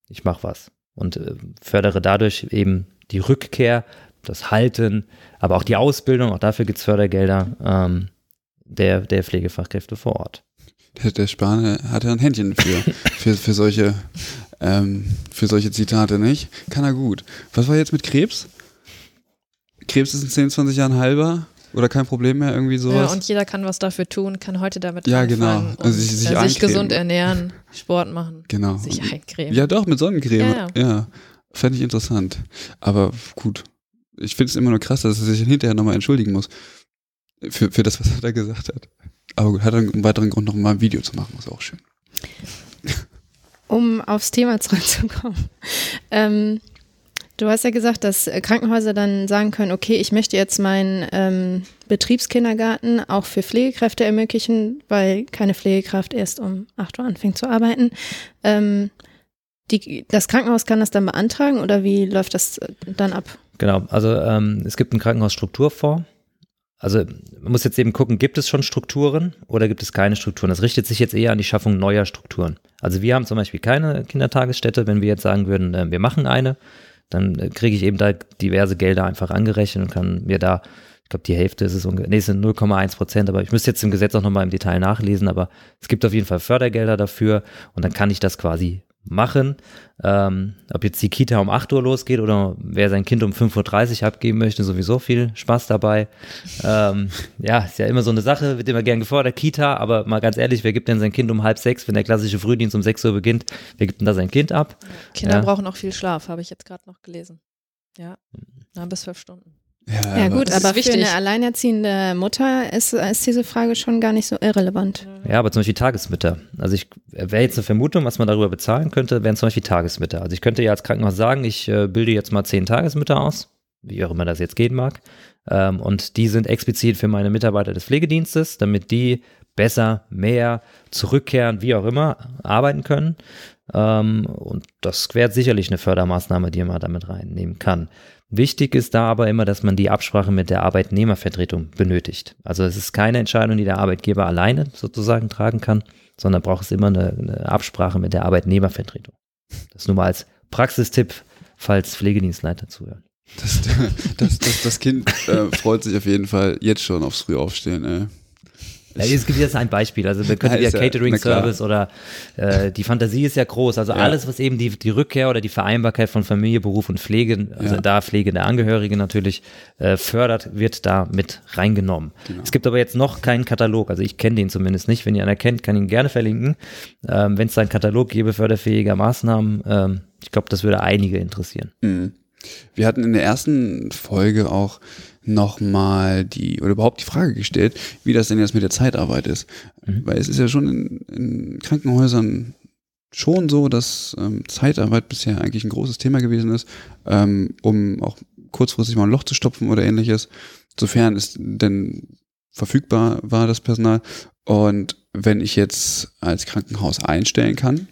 ich mache was und äh, fördere dadurch eben die Rückkehr, das Halten, aber auch die Ausbildung, auch dafür gibt es Fördergelder ähm, der, der Pflegefachkräfte vor Ort. Der, der Spahn hat ja ein Händchen für, für, für, solche, ähm, für solche Zitate, nicht? Kann er gut. Was war jetzt mit Krebs? Krebs ist in 10, 20 Jahren halber? Oder kein Problem mehr, irgendwie Ja, sowas? und jeder kann was dafür tun, kann heute damit Ja, anfangen genau. und Also sich- sich sich gesund ernähren, Sport machen, genau. sich eincremen. Ja, doch, mit Sonnencreme. Ja, Ja, fände ich interessant. Aber gut. Ich finde es immer nur krass, dass er sich hinterher nochmal entschuldigen muss. Für, für das, was er da gesagt hat. Aber gut, hat er einen weiteren Grund, noch mal ein Video zu machen, ist auch schön. Um aufs Thema zurückzukommen. Ähm, du hast ja gesagt, dass äh, Krankenhäuser dann sagen können, okay, ich möchte jetzt meinen ähm, Betriebskindergarten auch für Pflegekräfte ermöglichen, weil keine Pflegekraft erst um 8 Uhr anfängt zu arbeiten. Ähm, die, das Krankenhaus kann das dann beantragen oder wie läuft das äh, dann ab? Genau, also ähm, es gibt einen Krankenhausstrukturfonds. Also man muss jetzt eben gucken, gibt es schon Strukturen oder gibt es keine Strukturen? Das richtet sich jetzt eher an die Schaffung neuer Strukturen. Also wir haben zum Beispiel keine Kindertagesstätte. Wenn wir jetzt sagen würden, äh, wir machen eine, dann kriege ich eben da diverse Gelder einfach angerechnet und kann mir da Ich glaube, die Hälfte ist es ungefähr, nee, es sind 0,1 Prozent, aber ich müsste jetzt im Gesetz auch nochmal im Detail nachlesen, aber es gibt auf jeden Fall Fördergelder dafür und dann kann ich das quasi machen. Ähm, ob jetzt die Kita um 8 Uhr losgeht oder wer sein Kind um 5.30 Uhr abgeben möchte, sowieso viel Spaß dabei. ähm, ja, ist ja immer so eine Sache, wird immer gern gefordert, Kita, aber mal ganz ehrlich, wer gibt denn sein Kind um halb sechs, wenn der klassische Frühdienst um 6 Uhr beginnt, wer gibt denn da sein Kind ab? Kinder Ja. brauchen auch viel Schlaf, habe ich jetzt gerade noch gelesen. Ja, neun bis zwölf Stunden. Ja, Ja gut, aber für wichtig. eine alleinerziehende Mutter ist, ist diese Frage schon gar nicht so irrelevant. Ja, aber zum Beispiel Tagesmütter. Also ich wäre jetzt eine Vermutung, was man darüber bezahlen könnte, wären zum Beispiel Tagesmütter. Also ich könnte ja als Krankenhaus sagen, ich äh, bilde jetzt mal zehn Tagesmütter aus, wie auch immer das jetzt gehen mag. Ähm, und die sind explizit für meine Mitarbeiter des Pflegedienstes, damit die besser, mehr, zurückkehren, wie auch immer, arbeiten können. Ähm, und das wäre sicherlich eine Fördermaßnahme, die man damit reinnehmen kann. Wichtig ist da aber immer, dass man die Absprache mit der Arbeitnehmervertretung benötigt. Also es ist keine Entscheidung, die der Arbeitgeber alleine sozusagen tragen kann, sondern braucht es immer eine, eine Absprache mit der Arbeitnehmervertretung. Das nur mal als Praxistipp, falls Pflegedienstleiter zuhören. Das, das, das, das Kind äh, freut sich auf jeden Fall jetzt schon aufs Frühaufstehen. Ey. Ja, es gibt jetzt ein Beispiel, also wir können Ja, Catering-Service oder äh, die Fantasie ist ja groß, also Ja. alles, was eben die, die Rückkehr oder die Vereinbarkeit von Familie, Beruf und Pflege, also Ja. da Pflege der Angehörige natürlich äh, fördert, wird da mit reingenommen. Genau. Es gibt aber jetzt noch keinen Katalog, also ich kenne den zumindest nicht, wenn ihr einen kennt, kann ich ihn gerne verlinken. Ähm, wenn es da einen Katalog gäbe förderfähiger Maßnahmen, ähm, ich glaube, das würde einige interessieren. Mhm. Wir hatten in der ersten Folge auch nochmal die, oder überhaupt die Frage gestellt, wie das denn jetzt mit der Zeitarbeit ist. Weil es ist ja schon in, in Krankenhäusern schon so, dass ähm, Zeitarbeit bisher eigentlich ein großes Thema gewesen ist, ähm, um auch kurzfristig mal ein Loch zu stopfen oder ähnliches, sofern es denn verfügbar war, das Personal. Und wenn ich jetzt als Krankenhaus einstellen kann,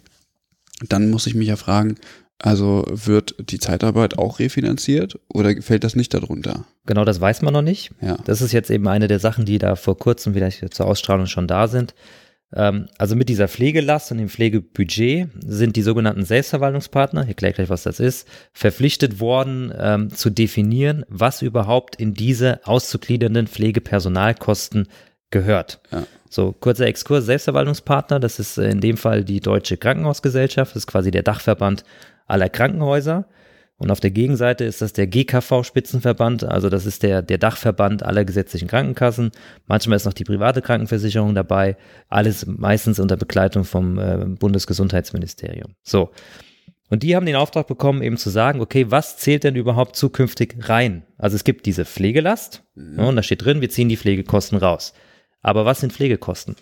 dann muss ich mich ja fragen, also wird die Zeitarbeit auch refinanziert oder fällt das nicht darunter? Genau, das weiß man noch nicht. Ja. Das ist jetzt eben eine der Sachen, die da vor kurzem vielleicht zur Ausstrahlung schon da sind. Ähm, also mit dieser Pflegelast und dem Pflegebudget sind die sogenannten Selbstverwaltungspartner, ich erkläre gleich, was das ist, verpflichtet worden ähm, zu definieren, was überhaupt in diese auszugliedernden Pflegepersonalkosten gehört. Ja. So, kurzer Exkurs, Selbstverwaltungspartner, das ist in dem Fall die Deutsche Krankenhausgesellschaft, das ist quasi der Dachverband aller Krankenhäuser. Und auf der Gegenseite ist das der GKV-Spitzenverband, also das ist der, der Dachverband aller gesetzlichen Krankenkassen. Manchmal ist noch die private Krankenversicherung dabei, alles meistens unter Begleitung vom äh, Bundesgesundheitsministerium. So. Und die haben den Auftrag bekommen, eben zu sagen, okay, was zählt denn überhaupt zukünftig rein? Also es gibt diese Pflegelast, ja, und da steht drin, wir ziehen die Pflegekosten raus. Aber was sind Pflegekosten?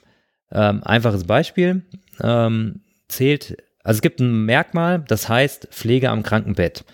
Ähm, einfaches Beispiel, ähm, zählt, also es gibt ein Merkmal, das heißt Pflege am Krankenbett.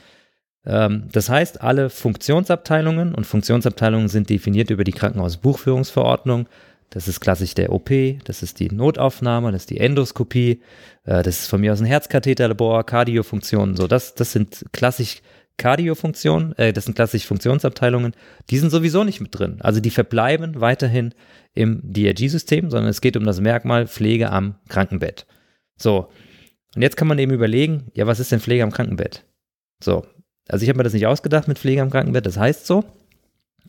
Ähm, das heißt, alle Funktionsabteilungen und Funktionsabteilungen sind definiert über die Krankenhausbuchführungsverordnung. Das ist klassisch der OP, das ist die Notaufnahme, das ist die Endoskopie, äh, das ist von mir aus ein Herzkatheterlabor, Kardiofunktionen, so das, das sind klassisch Kardiofunktionen, äh, das sind klassisch Funktionsabteilungen, die sind sowieso nicht mit drin. Also die verbleiben weiterhin im DRG-System, sondern es geht um das Merkmal Pflege am Krankenbett. So, und jetzt kann man eben überlegen, ja, was ist denn Pflege am Krankenbett? So, also ich habe mir das nicht ausgedacht mit Pflege am Krankenbett, das heißt so.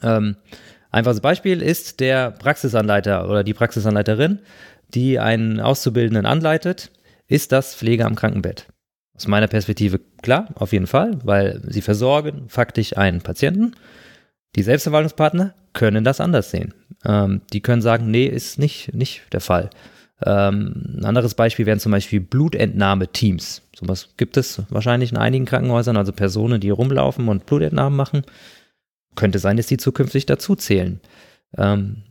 Ähm, einfaches Beispiel ist der Praxisanleiter oder die Praxisanleiterin, die einen Auszubildenden anleitet, ist das Pflege am Krankenbett. Aus meiner Perspektive klar, auf jeden Fall, weil sie versorgen faktisch einen Patienten. Die Selbstverwaltungspartner können das anders sehen. Ähm, die können sagen, nee, ist nicht, nicht der Fall. Ähm, ein anderes Beispiel wären zum Beispiel Blutentnahmeteams. Sowas gibt es wahrscheinlich in einigen Krankenhäusern, also Personen, die rumlaufen und Blutentnahmen machen. Könnte sein, dass die zukünftig dazu zählen. Ähm,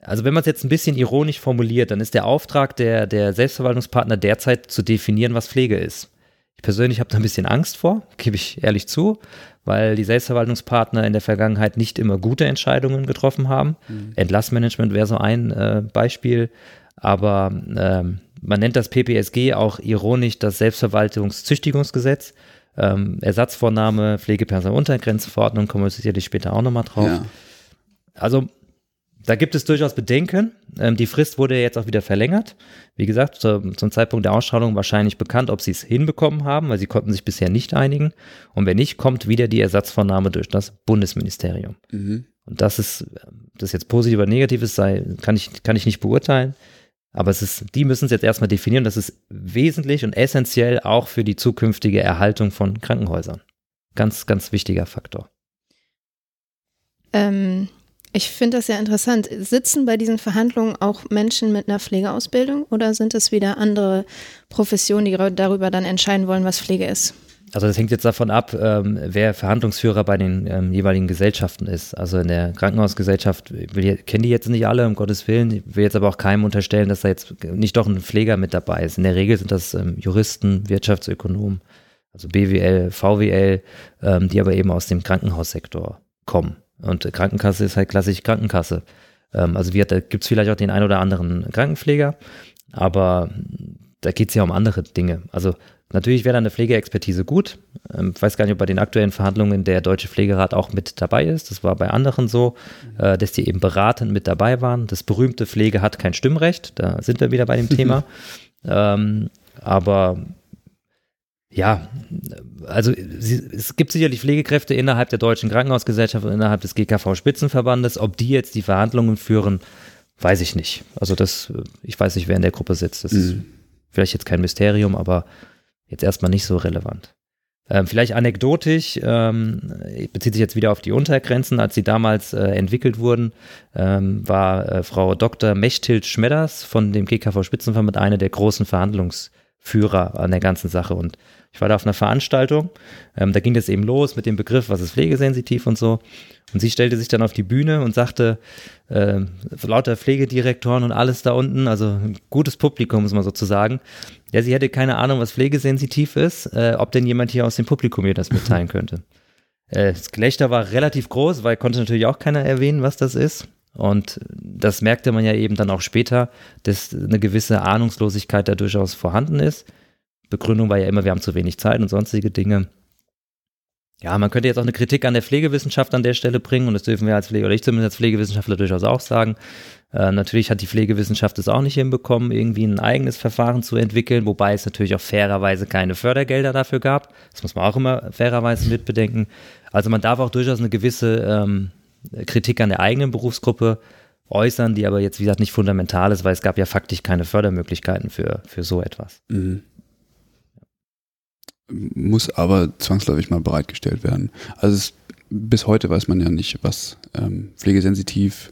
also wenn man es jetzt ein bisschen ironisch formuliert, dann ist der Auftrag der, der Selbstverwaltungspartner derzeit zu definieren, was Pflege ist. Ich persönlich habe da ein bisschen Angst vor, gebe ich ehrlich zu, weil die Selbstverwaltungspartner in der Vergangenheit nicht immer gute Entscheidungen getroffen haben. Entlassmanagement wäre so ein äh, Beispiel, aber ähm, man nennt das PPSG auch ironisch das Selbstverwaltungszüchtigungsgesetz. Ähm, Ersatzvorname, Pflegepersonaluntergrenzenverordnung, kommen wir sicherlich später auch nochmal drauf. Ja. Also da gibt es durchaus Bedenken. Ähm, die Frist wurde jetzt auch wieder verlängert. Wie gesagt, zu, zum Zeitpunkt der Ausstrahlung wahrscheinlich bekannt, ob sie es hinbekommen haben, weil sie konnten sich bisher nicht einigen. Und wenn nicht, kommt wieder die Ersatzvornahme durch das Bundesministerium. Mhm. Und das ist, das jetzt positiv oder negativ ist, sei, kann ich, kann ich nicht beurteilen. Aber es ist, die müssen es jetzt erstmal definieren. Das ist wesentlich und essentiell auch für die zukünftige Erhaltung von Krankenhäusern. Ganz, ganz wichtiger Faktor. Ähm, ich finde das sehr interessant. Sitzen bei diesen Verhandlungen auch Menschen mit einer Pflegeausbildung oder sind es wieder andere Professionen, die darüber dann entscheiden wollen, was Pflege ist? Also das hängt jetzt davon ab, ähm, wer Verhandlungsführer bei den ähm, jeweiligen Gesellschaften ist. Also in der Krankenhausgesellschaft, ich kenne die jetzt nicht alle, um Gottes Willen. Ich will jetzt aber auch keinem unterstellen, dass da jetzt nicht doch ein Pfleger mit dabei ist. In der Regel sind das ähm, Juristen, Wirtschaftsökonomen, also BWL, VWL, ähm, die aber eben aus dem Krankenhaussektor kommen. Und Krankenkasse ist halt klassisch Krankenkasse. Ähm, also wie, da gibt es vielleicht auch den ein oder anderen Krankenpfleger, aber da geht es ja um andere Dinge. Also natürlich wäre da eine Pflegeexpertise gut. Ähm, ich weiß gar nicht, ob bei den aktuellen Verhandlungen der Deutsche Pflegerat auch mit dabei ist. Das war bei anderen so, äh, dass die eben beratend mit dabei waren. Das berühmte Pflege hat kein Stimmrecht. Da sind wir wieder bei dem Thema. ähm, aber ja, also es gibt sicherlich Pflegekräfte innerhalb der Deutschen Krankenhausgesellschaft und innerhalb des GKV-Spitzenverbandes. Ob die jetzt die Verhandlungen führen, weiß ich nicht. Also das, ich weiß nicht, wer in der Gruppe sitzt. Das mhm. ist vielleicht jetzt kein Mysterium, aber jetzt erstmal nicht so relevant. Ähm, vielleicht anekdotisch, ähm, bezieht sich jetzt wieder auf die Untergrenzen, als sie damals äh, entwickelt wurden, ähm, war äh, Frau Dr. Mechthild Schmedders von dem GKV-Spitzenverband eine der großen Verhandlungsführer an der ganzen Sache und ich war da auf einer Veranstaltung, ähm, da ging es eben los mit dem Begriff, was ist pflegesensitiv und so. Und sie stellte sich dann auf die Bühne und sagte, äh, lauter Pflegedirektoren und alles da unten, also ein gutes Publikum, muss man sozusagen. Ja, sie hätte keine Ahnung, was pflegesensitiv ist, äh, ob denn jemand hier aus dem Publikum ihr das mitteilen könnte. Äh, das Gelächter war relativ groß, weil konnte natürlich auch keiner erwähnen, was das ist. Und das merkte man ja eben dann auch später, dass eine gewisse Ahnungslosigkeit da durchaus vorhanden ist. Begründung war ja immer, wir haben zu wenig Zeit und sonstige Dinge. Ja, man könnte jetzt auch eine Kritik an der Pflegewissenschaft an der Stelle bringen und das dürfen wir als Pflege oder ich zumindest als Pflegewissenschaftler durchaus auch sagen. Äh, natürlich hat die Pflegewissenschaft es auch nicht hinbekommen, irgendwie ein eigenes Verfahren zu entwickeln, wobei es natürlich auch fairerweise keine Fördergelder dafür gab. Das muss man auch immer fairerweise mitbedenken. Also man darf auch durchaus eine gewisse ähm, Kritik an der eigenen Berufsgruppe äußern, die aber jetzt, wie gesagt, nicht fundamental ist, weil es gab ja faktisch keine Fördermöglichkeiten für, für so etwas. Mhm muss aber zwangsläufig mal bereitgestellt werden. Also es, bis heute weiß man ja nicht, was ähm, pflegesensitiv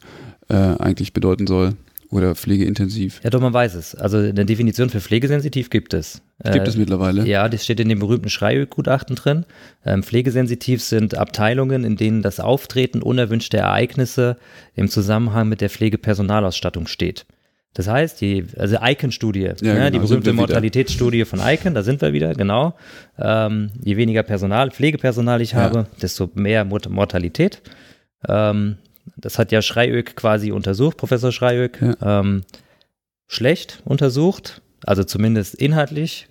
äh, eigentlich bedeuten soll oder pflegeintensiv. Ja, doch, man weiß es. Also eine Definition für pflegesensitiv gibt es. Gibt äh, es mittlerweile? Ja, das steht in dem berühmten Schreiöl-Gutachten drin. Ähm, pflegesensitiv sind Abteilungen, in denen das Auftreten unerwünschter Ereignisse im Zusammenhang mit der Pflegepersonalausstattung steht. Das heißt, die, also Icon-Studie, ja, ne, genau, die berühmte Mortalitätsstudie von Icon, da sind wir wieder, genau. Ähm, je weniger Personal, Pflegepersonal ich habe, ja. desto mehr Mort Mortalität. Ähm, das hat ja Schreiöck quasi untersucht, Professor Schreiöck. Ja. Ähm, schlecht untersucht, also zumindest inhaltlich,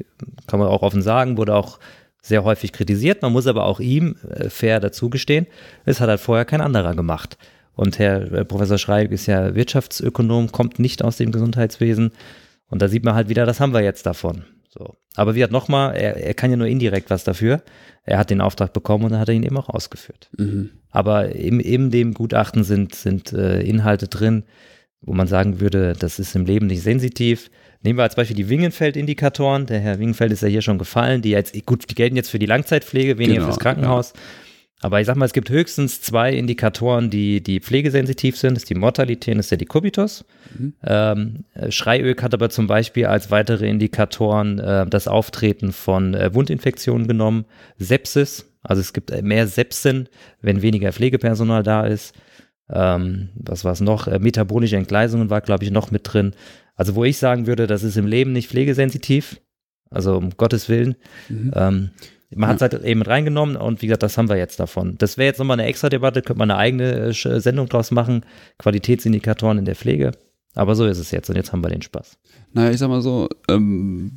kann man auch offen sagen, wurde auch sehr häufig kritisiert. Man muss aber auch ihm äh, fair dazugestehen, es hat halt vorher kein anderer gemacht. Und Herr äh, Professor Schreib ist ja Wirtschaftsökonom, kommt nicht aus dem Gesundheitswesen. Und da sieht man halt wieder, das haben wir jetzt davon. So. Aber wie hat nochmal, er, er kann ja nur indirekt was dafür. Er hat den Auftrag bekommen und dann hat er ihn eben auch ausgeführt. Mhm. Aber in, in dem Gutachten sind, sind äh, Inhalte drin, wo man sagen würde, das ist im Leben nicht sensitiv. Nehmen wir als Beispiel die Wingenfeld-Indikatoren. Der Herr Wingenfeld ist ja hier schon gefallen. Die jetzt, gut, die gelten jetzt für die Langzeitpflege, weniger genau, fürs Krankenhaus. Ja. Aber ich sag mal, es gibt höchstens zwei Indikatoren, die, die pflegesensitiv sind. Das ist die Mortalität und das ist der Decubitus. Mhm. Ähm, Schreiög hat aber zum Beispiel als weitere Indikatoren äh, das Auftreten von äh, Wundinfektionen genommen. Sepsis, also es gibt mehr Sepsen, wenn weniger Pflegepersonal da ist. Ähm, was war es noch? Äh, metabolische Entgleisungen war, glaube ich, noch mit drin. Also wo ich sagen würde, das ist im Leben nicht pflegesensitiv. Also um Gottes Willen. Mhm. Ähm, man hat es halt eben mit reingenommen und wie gesagt, das haben wir jetzt davon. Das wäre jetzt nochmal eine extra Debatte, könnte man eine eigene äh, Sendung draus machen. Qualitätsindikatoren in der Pflege. Aber so ist es jetzt und jetzt haben wir den Spaß. Naja, ich sag mal so, ähm,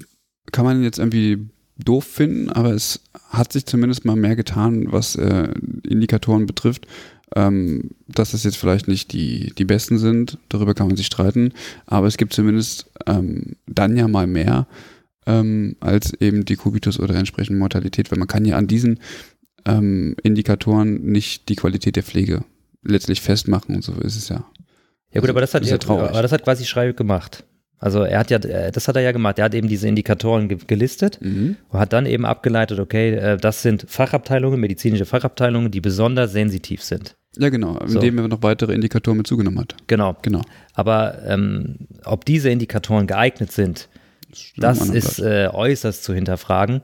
kann man jetzt irgendwie doof finden, aber es hat sich zumindest mal mehr getan, was äh, Indikatoren betrifft. Ähm, dass es jetzt vielleicht nicht die, die besten sind, darüber kann man sich streiten, aber es gibt zumindest ähm, dann ja mal mehr, ähm, als eben die Kubitus oder entsprechend Mortalität, weil man kann ja an diesen ähm, Indikatoren nicht die Qualität der Pflege letztlich festmachen und so ist es ja. Ja gut, aber das hat, ist ja traurig. aber das hat quasi Schreiber gemacht. Also er hat ja, äh, das hat er ja gemacht. Er hat eben diese Indikatoren ge gelistet Mhm. und hat dann eben abgeleitet, okay, äh, das sind Fachabteilungen, medizinische Fachabteilungen, die besonders sensitiv sind. Ja, genau, So. indem er noch weitere Indikatoren mit zugenommen hat. Genau. Genau. Aber ähm, ob diese Indikatoren geeignet sind, das anderen ist äh, äußerst zu hinterfragen.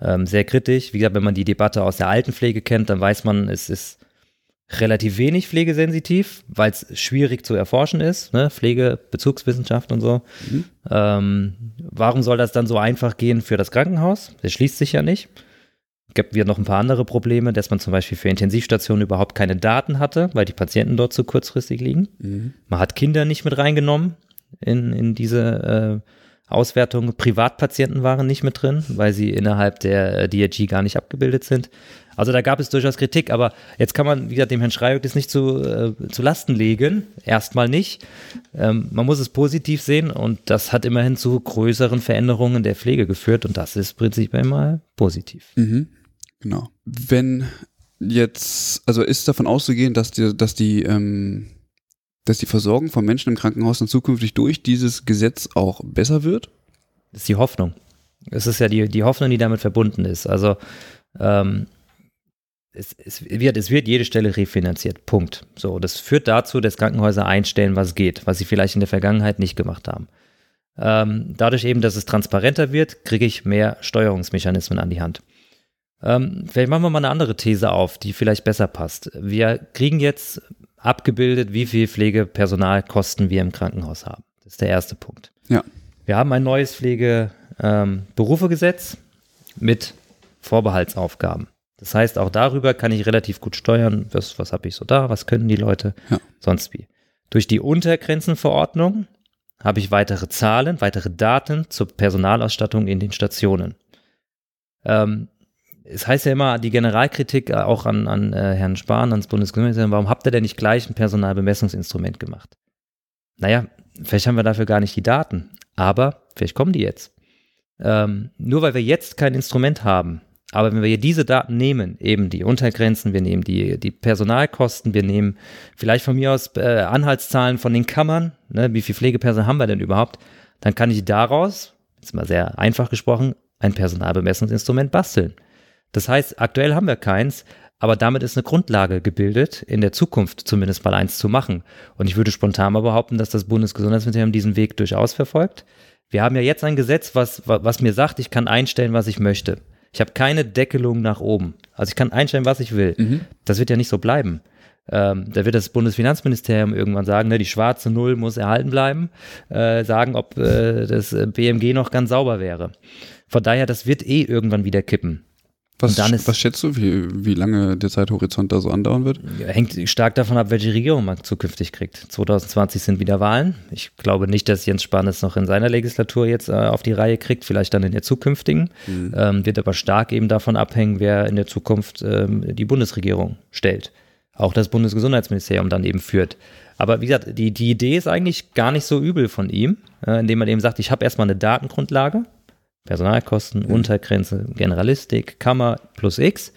Ähm, sehr kritisch. Wie gesagt, wenn man die Debatte aus der Altenpflege kennt, dann weiß man, es ist relativ wenig pflegesensitiv, weil es schwierig zu erforschen ist, ne? Pflege, Bezugswissenschaft und so. Mhm. Ähm, warum soll das dann so einfach gehen für das Krankenhaus? Das schließt sich ja nicht. Es gibt wieder noch ein paar andere Probleme, dass man zum Beispiel für Intensivstationen überhaupt keine Daten hatte, weil die Patienten dort zu kurzfristig liegen. Mhm. Man hat Kinder nicht mit reingenommen in, in diese äh, Auswertung. Privatpatienten waren nicht mit drin, weil sie innerhalb der äh, DRG gar nicht abgebildet sind. Also da gab es durchaus Kritik, aber jetzt kann man, wie gesagt, dem Herrn Schreiber das nicht zu, äh, zu Lasten legen. Erstmal nicht. Ähm, man muss es positiv sehen und das hat immerhin zu größeren Veränderungen der Pflege geführt und das ist prinzipiell mal positiv. Mhm. Genau. Wenn jetzt, also ist davon auszugehen, dass die, dass die, ähm, dass die Versorgung von Menschen im Krankenhaus dann zukünftig durch dieses Gesetz auch besser wird? Das ist die Hoffnung. Es ist ja die, die Hoffnung, die damit verbunden ist. Also ähm, es, es, wird, es wird jede Stelle refinanziert. Punkt. So, das führt dazu, dass Krankenhäuser einstellen, was geht, was sie vielleicht in der Vergangenheit nicht gemacht haben. Ähm, dadurch eben, dass es transparenter wird, kriege ich mehr Steuerungsmechanismen an die Hand. Ähm, vielleicht machen wir mal eine andere These auf, die vielleicht besser passt. Wir kriegen jetzt abgebildet, wie viel Pflegepersonalkosten wir im Krankenhaus haben. Das ist der erste Punkt. Ja. Wir haben ein neues Pflegeberufegesetz mit Vorbehaltsaufgaben. Das heißt, auch darüber kann ich relativ gut steuern, was, was habe ich so da, was können die Leute, Ja. sonst wie. Durch die Untergrenzenverordnung habe ich weitere Zahlen, weitere Daten zur Personalausstattung in den Stationen. Ähm, es heißt ja immer, die Generalkritik äh, auch an, an äh, Herrn Spahn, ans Bundesgesundheitsministerium, warum habt ihr denn nicht gleich ein Personalbemessungsinstrument gemacht? Naja, vielleicht haben wir dafür gar nicht die Daten, aber vielleicht kommen die jetzt. Ähm, nur weil wir jetzt kein Instrument haben, aber wenn wir hier diese Daten nehmen, eben die Untergrenzen, wir nehmen die, die Personalkosten, wir nehmen vielleicht von mir aus äh, Anhaltszahlen von den Kammern, ne, wie viel Pflegepersonal haben wir denn überhaupt, dann kann ich daraus, jetzt mal sehr einfach gesprochen, ein Personalbemessungsinstrument basteln. Das heißt, aktuell haben wir keins, aber damit ist eine Grundlage gebildet, in der Zukunft zumindest mal eins zu machen. Und ich würde spontan mal behaupten, dass das Bundesgesundheitsministerium diesen Weg durchaus verfolgt. Wir haben ja jetzt ein Gesetz, was, was mir sagt, ich kann einstellen, was ich möchte. Ich habe keine Deckelung nach oben. Also ich kann einstellen, was ich will. Mhm. Das wird ja nicht so bleiben. Ähm, da wird das Bundesfinanzministerium irgendwann sagen, ne, die schwarze Null muss erhalten bleiben, äh, sagen, ob äh, das äh, BMG noch ganz sauber wäre. Von daher, das wird eh irgendwann wieder kippen. Was, was schätzt du, wie, wie lange der Zeithorizont da so andauern wird? Hängt stark davon ab, welche Regierung man zukünftig kriegt. 2020 sind wieder Wahlen. Ich glaube nicht, dass Jens Spahn es noch in seiner Legislatur jetzt äh, auf die Reihe kriegt, vielleicht dann in der zukünftigen. Ähm, wird aber stark eben davon abhängen, wer in der Zukunft ähm, die Bundesregierung stellt. Auch das Bundesgesundheitsministerium dann eben führt. Aber wie gesagt, die, die Idee ist eigentlich gar nicht so übel von ihm, äh, indem man eben sagt, ich habe erstmal eine Datengrundlage, Personalkosten, Untergrenze, Generalistik, Kammer plus X.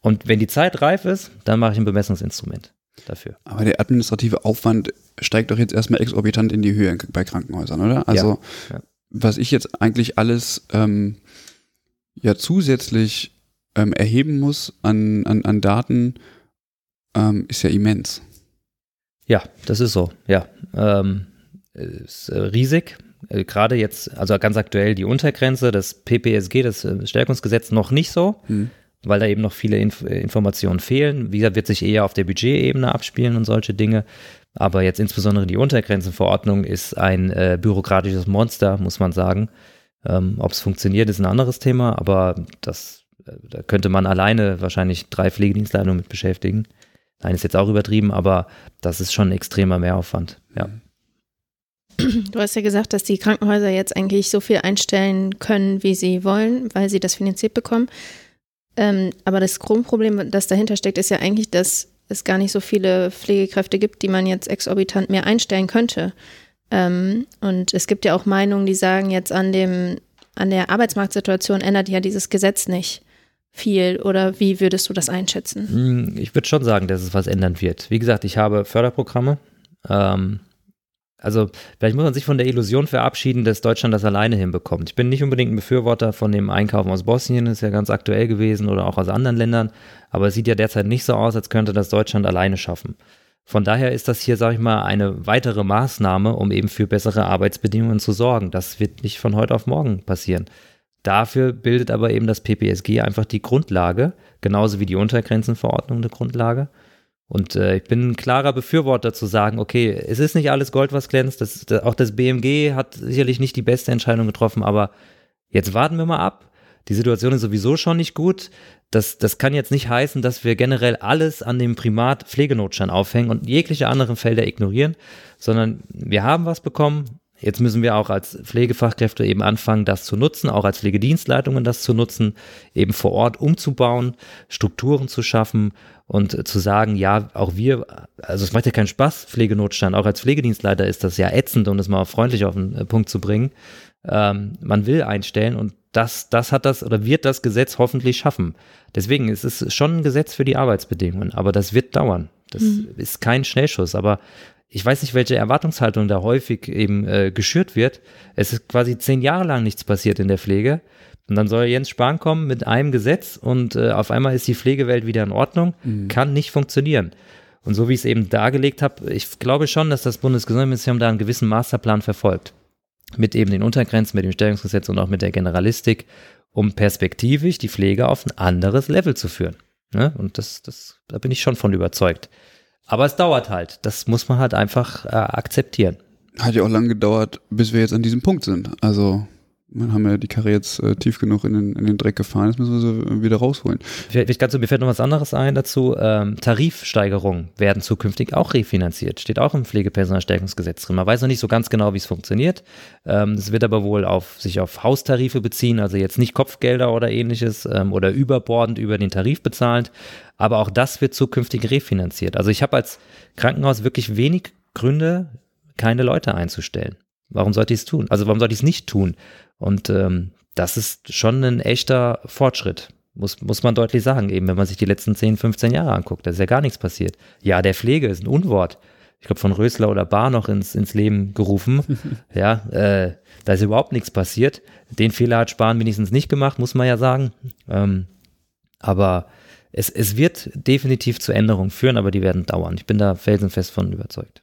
Und wenn die Zeit reif ist, dann mache ich ein Bemessungsinstrument dafür. Aber der administrative Aufwand steigt doch jetzt erstmal exorbitant in die Höhe bei Krankenhäusern, oder? Also, ja. was ich jetzt eigentlich alles ähm, ja zusätzlich ähm, erheben muss an, an, an Daten, ähm, ist ja immens. Ja, das ist so, ja. Ähm, ist äh, riesig. Äh, Gerade jetzt, also ganz aktuell die Untergrenze, das PPSG, das äh, Stärkungsgesetz noch nicht so, Hm. weil da eben noch viele Inf Informationen fehlen. Wie gesagt, wird sich eher auf der Budgetebene abspielen und solche Dinge. Aber jetzt insbesondere die Untergrenzenverordnung ist ein äh, bürokratisches Monster, muss man sagen. Ähm, Ob es funktioniert, ist ein anderes Thema, aber das, äh, da könnte man alleine wahrscheinlich drei Pflegedienstleitungen mit beschäftigen. Nein, ist jetzt auch übertrieben, aber das ist schon ein extremer Mehraufwand. Ja. Du hast ja gesagt, dass die Krankenhäuser jetzt eigentlich so viel einstellen können, wie sie wollen, weil sie das finanziert bekommen. Ähm, aber das Grundproblem, das dahinter steckt, ist ja eigentlich, dass es gar nicht so viele Pflegekräfte gibt, die man jetzt exorbitant mehr einstellen könnte. Ähm, und es gibt ja auch Meinungen, die sagen, jetzt an dem, an der Arbeitsmarktsituation ändert ja dieses Gesetz nicht. viel oder wie würdest du das einschätzen? Hm, ich würde schon sagen, dass es was ändern wird. Wie gesagt, ich habe Förderprogramme. Ähm, also vielleicht muss man sich von der Illusion verabschieden, dass Deutschland das alleine hinbekommt. Ich bin nicht unbedingt ein Befürworter von dem Einkaufen aus Bosnien, ist ja ganz aktuell gewesen oder auch aus anderen Ländern, aber es sieht ja derzeit nicht so aus, als könnte das Deutschland alleine schaffen. Von daher ist das hier, sage ich mal, eine weitere Maßnahme, um eben für bessere Arbeitsbedingungen zu sorgen. Das wird nicht von heute auf morgen passieren. Dafür bildet aber eben das PPSG einfach die Grundlage, genauso wie die Untergrenzenverordnung eine Grundlage. Und äh, ich bin ein klarer Befürworter zu sagen, okay, es ist nicht alles Gold, was glänzt. Das, das, auch das BMG hat sicherlich nicht die beste Entscheidung getroffen, aber jetzt warten wir mal ab. Die Situation ist sowieso schon nicht gut. Das, das kann jetzt nicht heißen, dass wir generell alles an dem Primat Pflegenotstand aufhängen und jegliche anderen Felder ignorieren, sondern wir haben was bekommen. Jetzt müssen wir auch als Pflegefachkräfte eben anfangen, das zu nutzen, auch als Pflegedienstleitungen das zu nutzen, eben vor Ort umzubauen, Strukturen zu schaffen und zu sagen, ja, auch wir, also es macht ja keinen Spaß, Pflegenotstand, auch als Pflegedienstleiter ist das ja ätzend, um das mal freundlich auf den äh, Punkt zu bringen. Ähm, man will einstellen und das, das hat das oder wird das Gesetz hoffentlich schaffen. Deswegen ist es schon ein Gesetz für die Arbeitsbedingungen, aber das wird dauern. Das mhm. ist kein Schnellschuss, aber ich weiß nicht, welche Erwartungshaltung da häufig eben äh, geschürt wird. Es ist quasi zehn Jahre lang nichts passiert in der Pflege. Und dann soll Jens Spahn kommen mit einem Gesetz und äh, auf einmal ist die Pflegewelt wieder in Ordnung. Mhm. Kann nicht funktionieren. Und so wie ich es eben dargelegt habe, ich glaube schon, dass das Bundesgesundheitsministerium da einen gewissen Masterplan verfolgt. Mit eben den Untergrenzen, mit dem Stellungsgesetz und auch mit der Generalistik, um perspektivisch die Pflege auf ein anderes Level zu führen. Ne? Und das, das, da bin ich schon von überzeugt. Aber es dauert halt. Das muss man halt einfach äh, akzeptieren. Hat ja auch lange gedauert, bis wir jetzt an diesem Punkt sind. Also wir haben ja die Karre jetzt äh, tief genug in den, in den Dreck gefahren, jetzt müssen wir sie wieder rausholen. Vielleicht ganz so, mir fällt noch was anderes ein dazu. Ähm, Tarifsteigerungen werden zukünftig auch refinanziert. Steht auch im Pflegepersonalstärkungsgesetz drin. Man weiß noch nicht so ganz genau, wie es funktioniert. Ähm, es wird aber wohl auf, sich auf Haustarife beziehen, also jetzt nicht Kopfgelder oder ähnliches ähm, oder überbordend über den Tarif bezahlt. Aber auch das wird zukünftig refinanziert. Also ich habe als Krankenhaus wirklich wenig Gründe, keine Leute einzustellen. Warum sollte ich es tun? Also warum sollte ich es nicht tun? Und ähm, das ist schon ein echter Fortschritt, muss, muss man deutlich sagen, eben wenn man sich die letzten 10, 15 Jahre anguckt. Da ist ja gar nichts passiert. Ja, der Pflege ist ein Unwort. Ich glaube, von Rösler oder Bar noch ins, ins Leben gerufen. ja, äh, da ist überhaupt nichts passiert. Den Fehler hat Spahn wenigstens nicht gemacht, muss man ja sagen. Ähm, aber es, es wird definitiv zu Änderungen führen, aber die werden dauern. Ich bin da felsenfest von überzeugt.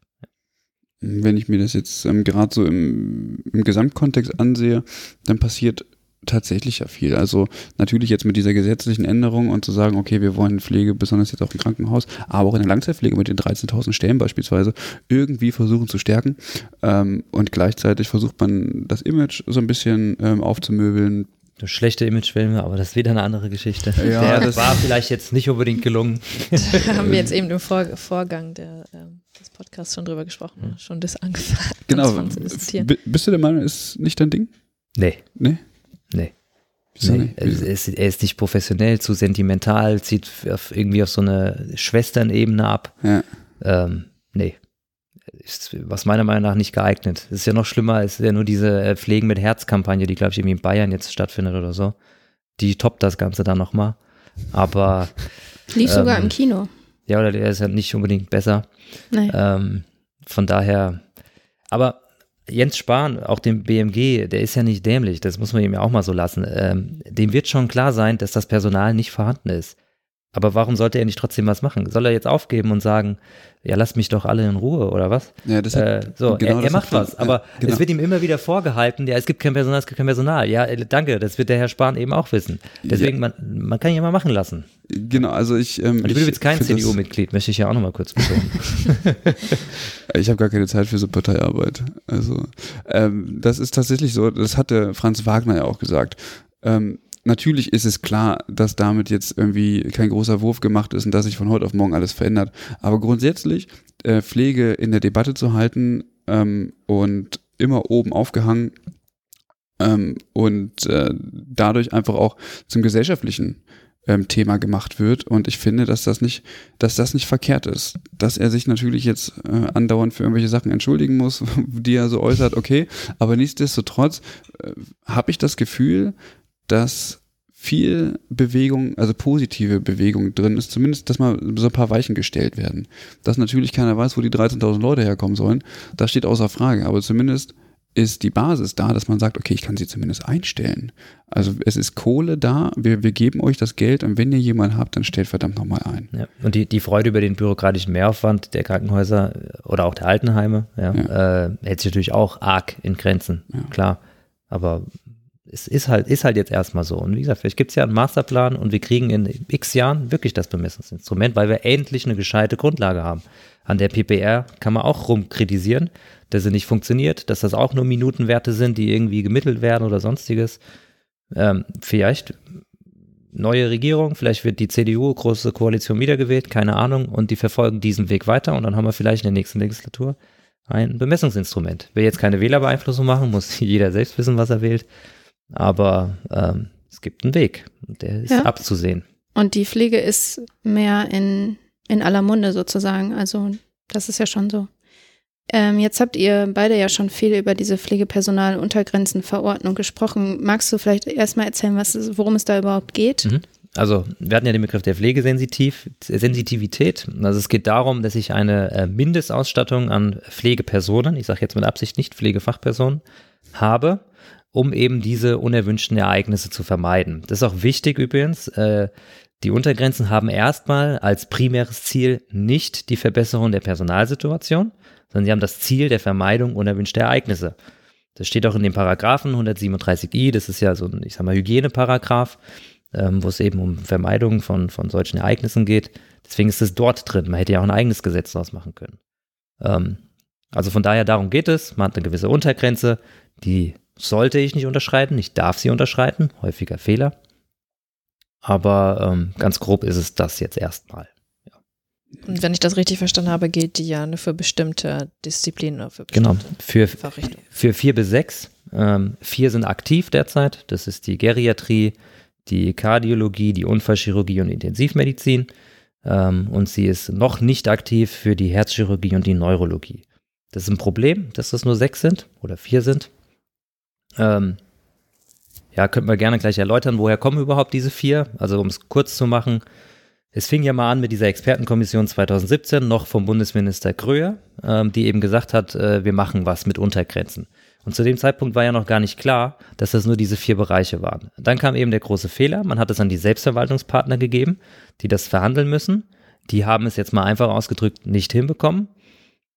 Wenn ich mir das jetzt ähm, gerade so im, im Gesamtkontext ansehe, dann passiert tatsächlich ja viel. Also natürlich jetzt mit dieser gesetzlichen Änderung und zu sagen, okay, wir wollen Pflege, besonders jetzt auch im Krankenhaus, aber auch in der Langzeitpflege mit den 13.000 Stellen beispielsweise, irgendwie versuchen zu stärken. Ähm, und gleichzeitig versucht man das Image so ein bisschen ähm, aufzumöbeln, das schlechte Imagefilme, aber das ist wieder eine andere Geschichte. Ja, der war vielleicht jetzt nicht unbedingt gelungen. Da haben wir jetzt eben im Vor Vorgang der, ähm, des Podcasts schon drüber gesprochen, mhm. schon das angefangen. Genau. Bist du der Meinung, ist nicht dein Ding? Nee. Nee? Nee. Nee, er, ist, er ist nicht professionell, zu sentimental, zieht auf, irgendwie auf so eine Schwesternebene ab. Ja. Ähm, nee ist was meiner Meinung nach nicht geeignet. Es ist ja noch schlimmer, es ist ja nur diese äh, Pflegen mit Herz-Kampagne, die, glaube ich, irgendwie in Bayern jetzt stattfindet oder so. Die toppt das Ganze dann nochmal. Aber. Lief ähm, sogar im Kino. Ja, oder der ist ja nicht unbedingt besser. Ähm, von daher. Aber Jens Spahn, auch dem BMG, der ist ja nicht dämlich, das muss man ihm ja auch mal so lassen. Ähm, dem wird schon klar sein, dass das Personal nicht vorhanden ist. Aber warum sollte er nicht trotzdem was machen? Soll er jetzt aufgeben und sagen, ja, lasst mich doch alle in Ruhe oder was? Ja, das hat, äh, so, genau er, er macht was, aber ja, genau. es wird ihm immer wieder vorgehalten, ja, es gibt kein Personal, es gibt kein Personal. Ja, äh, danke, das wird der Herr Spahn eben auch wissen. Deswegen, ja. man, man kann ihn ja mal machen lassen. Genau, also ich. Ähm, und ich bin jetzt kein CDU-Mitglied, möchte ich ja auch nochmal kurz betonen. ich habe gar keine Zeit für so Parteiarbeit. Also, ähm, das ist tatsächlich so, das hatte Franz Wagner ja auch gesagt. Ähm, natürlich ist es klar, dass damit jetzt irgendwie kein großer Wurf gemacht ist und dass sich von heute auf morgen alles verändert. Aber grundsätzlich äh, Pflege in der Debatte zu halten ähm, und immer oben aufgehangen ähm, und äh, dadurch einfach auch zum gesellschaftlichen ähm, Thema gemacht wird. Und ich finde, dass das nicht, dass das nicht verkehrt ist. Dass er sich natürlich jetzt äh, andauernd für irgendwelche Sachen entschuldigen muss, die er so äußert, okay. Aber nichtsdestotrotz äh, habe ich das Gefühl, dass viel Bewegung, also positive Bewegung drin ist, zumindest, dass mal so ein paar Weichen gestellt werden. Dass natürlich keiner weiß, wo die 13.000 Leute herkommen sollen, das steht außer Frage, aber zumindest ist die Basis da, dass man sagt, okay, ich kann sie zumindest einstellen. Also es ist Kohle da, wir, wir geben euch das Geld und wenn ihr jemanden habt, dann stellt verdammt nochmal ein. Ja. Und die, die Freude über den bürokratischen Mehraufwand der Krankenhäuser oder auch der Altenheime ja, ja. Äh, hält sich natürlich auch arg in Grenzen, klar. Aber es ist halt, ist halt jetzt erstmal so. Und wie gesagt, vielleicht gibt es ja einen Masterplan und wir kriegen in x Jahren wirklich das Bemessungsinstrument, weil wir endlich eine gescheite Grundlage haben. An der PPR kann man auch rumkritisieren, dass sie nicht funktioniert, dass das auch nur Minutenwerte sind, die irgendwie gemittelt werden oder sonstiges. Ähm, vielleicht neue Regierung, vielleicht wird die CDU, große Koalition wiedergewählt, keine Ahnung, und die verfolgen diesen Weg weiter und dann haben wir vielleicht in der nächsten Legislatur ein Bemessungsinstrument. Will jetzt keine Wählerbeeinflussung machen, muss jeder selbst wissen, was er wählt, aber ähm, es gibt einen Weg, der ist ja. abzusehen. Und die Pflege ist mehr in, in aller Munde sozusagen, also das ist ja schon so. Ähm, jetzt habt ihr beide ja schon viel über diese Pflegepersonaluntergrenzenverordnung gesprochen. Magst du vielleicht erstmal erzählen, was, worum es da überhaupt geht? Mhm. Also, wir hatten ja den Begriff der Pflegesensitivität. Also es geht darum, dass ich eine äh, Mindestausstattung an Pflegepersonen, ich sage jetzt mit Absicht nicht Pflegefachpersonen, habe, um eben diese unerwünschten Ereignisse zu vermeiden. Das ist auch wichtig übrigens. Äh, die Untergrenzen haben erstmal als primäres Ziel nicht die Verbesserung der Personalsituation, sondern sie haben das Ziel der Vermeidung unerwünschter Ereignisse. Das steht auch in dem Paragraphen 137i, das ist ja so ein, ich sag mal, Hygieneparagraph, ähm, wo es eben um Vermeidung von, von solchen Ereignissen geht. Deswegen ist es dort drin. Man hätte ja auch ein eigenes Gesetz daraus machen können. Ähm, also von daher, darum geht es. Man hat eine gewisse Untergrenze, die sollte ich nicht unterschreiten, ich darf sie unterschreiten, häufiger Fehler. Aber ähm, ganz grob ist es das jetzt erstmal. Und wenn ich das richtig verstanden habe, gilt die ja nur für bestimmte Disziplinen oder für genau, bestimmte genau, für, Fachrichtungen. Für vier bis sechs. Ähm, vier sind aktiv derzeit. Das ist die Geriatrie, die Kardiologie, die Unfallchirurgie und Intensivmedizin. Ähm, und sie ist noch nicht aktiv für die Herzchirurgie und die Neurologie. Das ist ein Problem, dass das nur sechs sind oder vier sind. Ähm, ja, könnten wir gerne gleich erläutern, woher kommen überhaupt diese vier. Also um es kurz zu machen, es fing ja mal an mit dieser Expertenkommission 2017, noch vom Bundesminister Kröger, ähm, die eben gesagt hat, äh, wir machen was mit Untergrenzen. Und zu dem Zeitpunkt war ja noch gar nicht klar, dass das nur diese vier Bereiche waren. Dann kam eben der große Fehler, man hat es an die Selbstverwaltungspartner gegeben, die das verhandeln müssen. Die haben es jetzt mal einfach ausgedrückt nicht hinbekommen.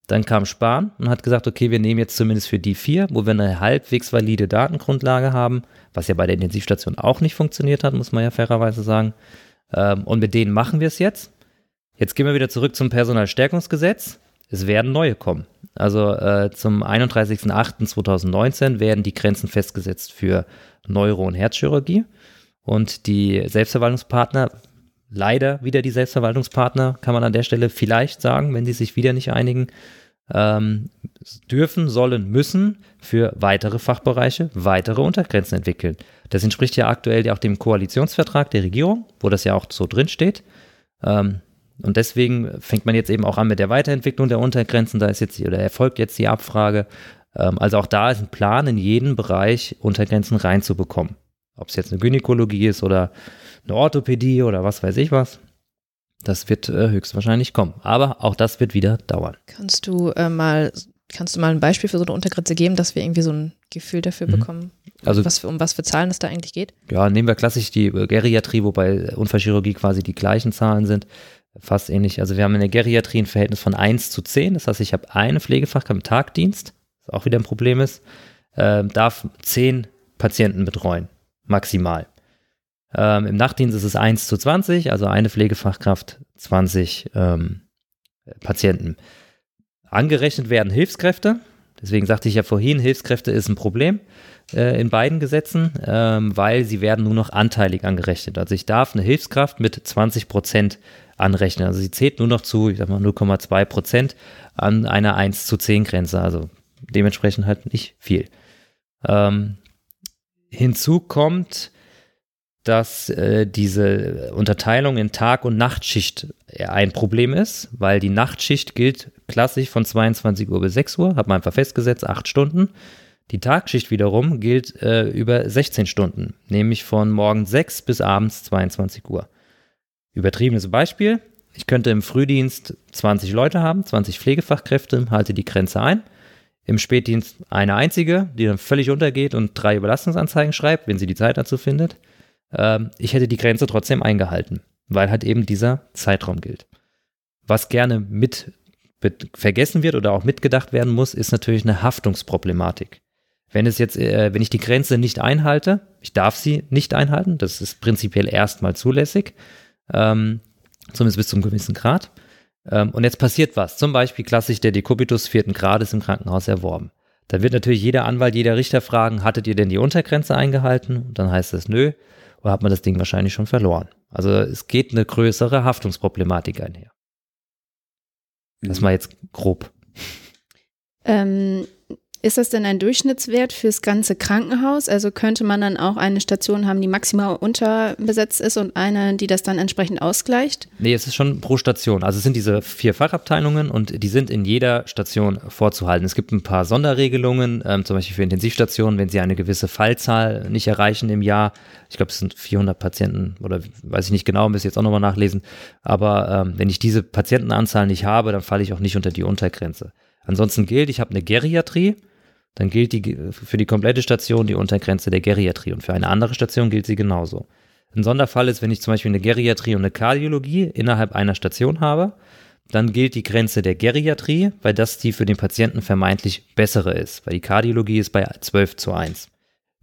Dann kam Spahn und hat gesagt, okay, wir nehmen jetzt zumindest für die vier, wo wir eine halbwegs valide Datengrundlage haben, was ja bei der Intensivstation auch nicht funktioniert hat, muss man ja fairerweise sagen. Ähm, und mit denen machen wir es jetzt. Jetzt gehen wir wieder zurück zum Personalstärkungsgesetz. Es werden neue kommen. Also äh, zum 31.08.2019 werden die Grenzen festgesetzt für Neuro- und Herzchirurgie. Und die Selbstverwaltungspartner, leider wieder die Selbstverwaltungspartner, kann man an der Stelle vielleicht sagen, wenn sie sich wieder nicht einigen, ähm, dürfen, sollen, müssen für weitere Fachbereiche weitere Untergrenzen entwickeln. Das entspricht ja aktuell ja auch dem Koalitionsvertrag der Regierung, wo das ja auch so drin steht. Ähm, und deswegen fängt man jetzt eben auch an mit der Weiterentwicklung der Untergrenzen. Da ist jetzt oder erfolgt jetzt die Abfrage. Ähm, also auch da ist ein Plan, in jeden Bereich Untergrenzen reinzubekommen. Ob es jetzt eine Gynäkologie ist oder eine Orthopädie oder was weiß ich was. Das wird äh, höchstwahrscheinlich kommen. Aber auch das wird wieder dauern. Kannst du äh, mal, kannst du mal ein Beispiel für so eine Untergrenze geben, dass wir irgendwie so ein Gefühl dafür mhm. bekommen, also, was für, um was für Zahlen es da eigentlich geht? Ja, nehmen wir klassisch die äh, Geriatrie, wobei Unfallchirurgie quasi die gleichen Zahlen sind. Fast ähnlich. Also wir haben in der Geriatrie ein Verhältnis von 1 zu 10. Das heißt, ich habe eine Pflegefachkraft im Tagdienst, was auch wieder ein Problem ist, äh, darf 10 Patienten betreuen, maximal. Ähm, Im Nachtdienst ist es 1 zu 20, also eine Pflegefachkraft, 20 ähm, Patienten. Angerechnet werden Hilfskräfte. Deswegen sagte ich ja vorhin, Hilfskräfte ist ein Problem äh, in beiden Gesetzen, ähm, weil sie werden nur noch anteilig angerechnet. Also ich darf eine Hilfskraft mit 20 Prozent anrechnen. Also sie zählt nur noch zu, ich sag mal, 0,2 Prozent an einer 1 zu 10 Grenze. Also dementsprechend halt nicht viel. Ähm, hinzu kommt, dass äh, diese Unterteilung in Tag- und Nachtschicht ein Problem ist, weil die Nachtschicht gilt klassisch von 22 Uhr bis 6 Uhr, hat man einfach festgesetzt, acht Stunden. Die Tagschicht wiederum gilt äh, über 16 Stunden, nämlich von morgens 6 bis abends 22 Uhr. Übertriebenes Beispiel, ich könnte im Frühdienst 20 Leute haben, 20 Pflegefachkräfte, halte die Grenze ein. Im Spätdienst eine einzige, die dann völlig untergeht und drei Überlastungsanzeigen schreibt, wenn sie die Zeit dazu findet. Ähm, ich hätte die Grenze trotzdem eingehalten, weil halt eben dieser Zeitraum gilt. Was gerne mit vergessen wird oder auch mitgedacht werden muss, ist natürlich eine Haftungsproblematik. Wenn es jetzt, äh, wenn ich die Grenze nicht einhalte, ich darf sie nicht einhalten, das ist prinzipiell erstmal zulässig, ähm, zumindest bis zum gewissen Grad. Ähm, und jetzt passiert was, zum Beispiel klassisch der Dekubitus vierten Grades im Krankenhaus erworben. Da wird natürlich jeder Anwalt, jeder Richter fragen, hattet ihr denn die Untergrenze eingehalten? Und dann heißt es nö, hat man das Ding wahrscheinlich schon verloren. Also es geht eine größere Haftungsproblematik einher. Das mal jetzt grob. Ähm, ist das denn ein Durchschnittswert fürs ganze Krankenhaus? Also könnte man dann auch eine Station haben, die maximal unterbesetzt ist und eine, die das dann entsprechend ausgleicht? Nee, es ist schon pro Station. Also es sind diese vier Fachabteilungen und die sind in jeder Station vorzuhalten. Es gibt ein paar Sonderregelungen, ähm, zum Beispiel für Intensivstationen, wenn sie eine gewisse Fallzahl nicht erreichen im Jahr. Ich glaube, es sind 400 Patienten oder weiß ich nicht genau, müsste jetzt auch nochmal nachlesen. Aber ähm, wenn ich diese Patientenanzahl nicht habe, dann falle ich auch nicht unter die Untergrenze. Ansonsten gilt, ich habe eine Geriatrie, dann gilt die für die komplette Station die Untergrenze der Geriatrie und für eine andere Station gilt sie genauso. Ein Sonderfall ist, wenn ich zum Beispiel eine Geriatrie und eine Kardiologie innerhalb einer Station habe, dann gilt die Grenze der Geriatrie, weil das die für den Patienten vermeintlich bessere ist, weil die Kardiologie ist bei 12 zu 1.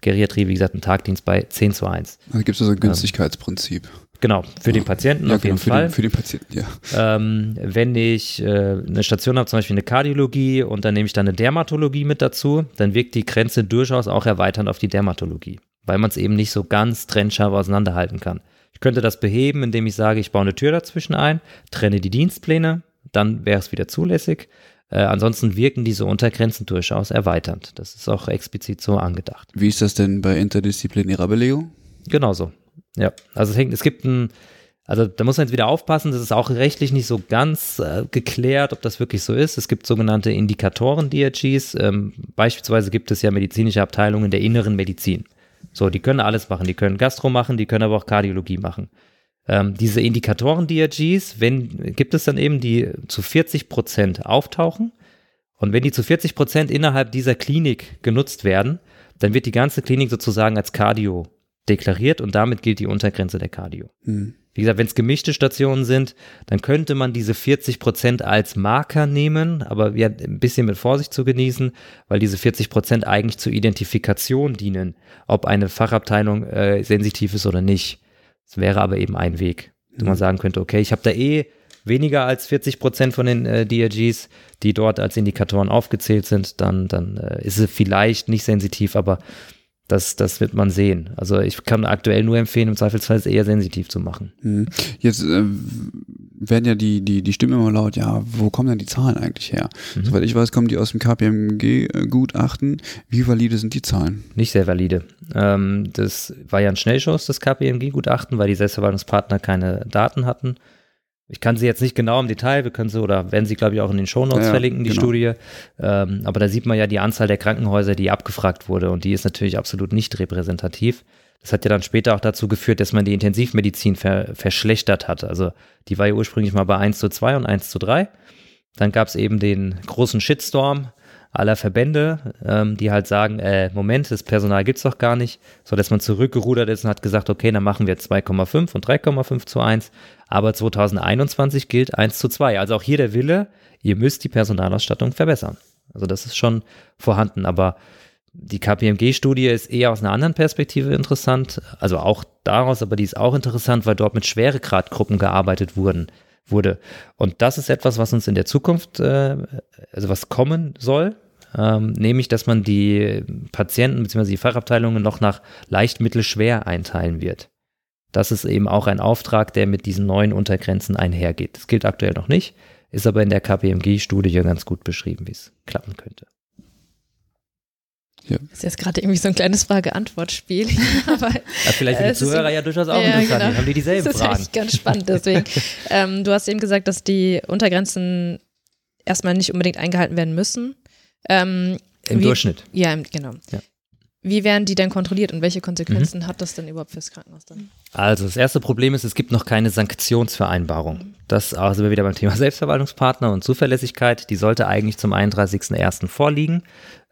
Geriatrie, wie gesagt, ein Tagdienst bei 10 zu 1. Also gibt es also ein Günstigkeitsprinzip. Genau, für den Patienten ja, auf jeden für Fall. Den, für den Patienten, ja. Ähm, wenn ich äh, eine Station habe, zum Beispiel eine Kardiologie und dann nehme ich dann eine Dermatologie mit dazu, dann wirkt die Grenze durchaus auch erweiternd auf die Dermatologie, weil man es eben nicht so ganz trennscharf auseinanderhalten kann. Ich könnte das beheben, indem ich sage, ich baue eine Tür dazwischen ein, trenne die Dienstpläne, dann wäre es wieder zulässig. Äh, ansonsten wirken diese Untergrenzen durchaus erweiternd. Das ist auch explizit so angedacht. Wie ist das denn bei interdisziplinärer Belegung? Genauso. Ja, also es hängt, es gibt ein, also da muss man jetzt wieder aufpassen, das ist auch rechtlich nicht so ganz äh, geklärt, ob das wirklich so ist. Es gibt sogenannte Indikatoren-DRGs. Ähm, beispielsweise gibt es ja medizinische Abteilungen der inneren Medizin. So, die können alles machen. Die können Gastro machen, die können aber auch Kardiologie machen. Ähm, diese Indikatoren-DRGs, wenn, gibt es dann eben, die zu 40 Prozent auftauchen. Und wenn die zu 40 Prozent innerhalb dieser Klinik genutzt werden, dann wird die ganze Klinik sozusagen als Cardio deklariert und damit gilt die Untergrenze der Cardio. Mhm. Wie gesagt, wenn es gemischte Stationen sind, dann könnte man diese 40 Prozent als Marker nehmen, aber ja, ein bisschen mit Vorsicht zu genießen, weil diese 40 Prozent eigentlich zur Identifikation dienen, ob eine Fachabteilung äh, sensitiv ist oder nicht. Das wäre aber eben ein Weg, mhm. wo man sagen könnte, okay, ich habe da eh weniger als 40 Prozent von den äh, DRGs, die dort als Indikatoren aufgezählt sind, dann, dann äh, ist es vielleicht nicht sensitiv, aber das, das wird man sehen. Also ich kann aktuell nur empfehlen, im Zweifelsfall es eher sensitiv zu machen. Mhm. Jetzt äh, werden ja die, die, die Stimmen immer laut, ja, wo kommen denn die Zahlen eigentlich her? Mhm. Soweit ich weiß, kommen die aus dem KPMG-Gutachten. Wie valide sind die Zahlen? Nicht sehr valide. Ähm, das war ja ein Schnellschuss, das KPMG-Gutachten, weil die Selbstverwaltungspartner keine Daten hatten. Ich kann sie jetzt nicht genau im Detail, wir können sie oder werden sie, glaube ich, auch in den Shownotes ja, verlinken, die genau. Studie. Ähm, aber da sieht man ja die Anzahl der Krankenhäuser, die abgefragt wurde und die ist natürlich absolut nicht repräsentativ. Das hat ja dann später auch dazu geführt, dass man die Intensivmedizin ver verschlechtert hat. Also die war ja ursprünglich mal bei 1 zu 2 und 1 zu 3. Dann gab es eben den großen Shitstorm aller Verbände, ähm, die halt sagen, äh, Moment, das Personal gibt's doch gar nicht, so dass man zurückgerudert ist und hat gesagt, okay, dann machen wir 2,5 und 3,5 zu 1, aber 2021 gilt 1 zu 2. Also auch hier der Wille, ihr müsst die Personalausstattung verbessern. Also das ist schon vorhanden, aber die KPMG-Studie ist eher aus einer anderen Perspektive interessant, also auch daraus, aber die ist auch interessant, weil dort mit Schweregradgruppen gearbeitet wurden wurde. Und das ist etwas, was uns in der Zukunft, äh, also was kommen soll, ähm, nämlich, dass man die Patienten bzw. die Fachabteilungen noch nach leicht, mittel, schwer einteilen wird. Das ist eben auch ein Auftrag, der mit diesen neuen Untergrenzen einhergeht. Das gilt aktuell noch nicht, ist aber in der KPMG-Studie ganz gut beschrieben, wie es klappen könnte. Ja. Das ist jetzt gerade irgendwie so ein kleines Frage-Antwort-Spiel. ja, vielleicht für die Zuhörer ja durchaus auch ja, interessant. Genau. Haben die dieselben das Fragen? Das ist ganz spannend. Deswegen, ähm, du hast eben gesagt, dass die Untergrenzen erstmal nicht unbedingt eingehalten werden müssen. Ähm, Im Wie- Durchschnitt. Ja, im- genau. Ja. Wie werden die denn kontrolliert und welche Konsequenzen hat das denn überhaupt fürs Krankenhaus dann? Also das erste Problem ist, es gibt noch keine Sanktionsvereinbarung. Das also wir wieder beim Thema Selbstverwaltungspartner und Zuverlässigkeit. Die sollte eigentlich zum 31.01. vorliegen.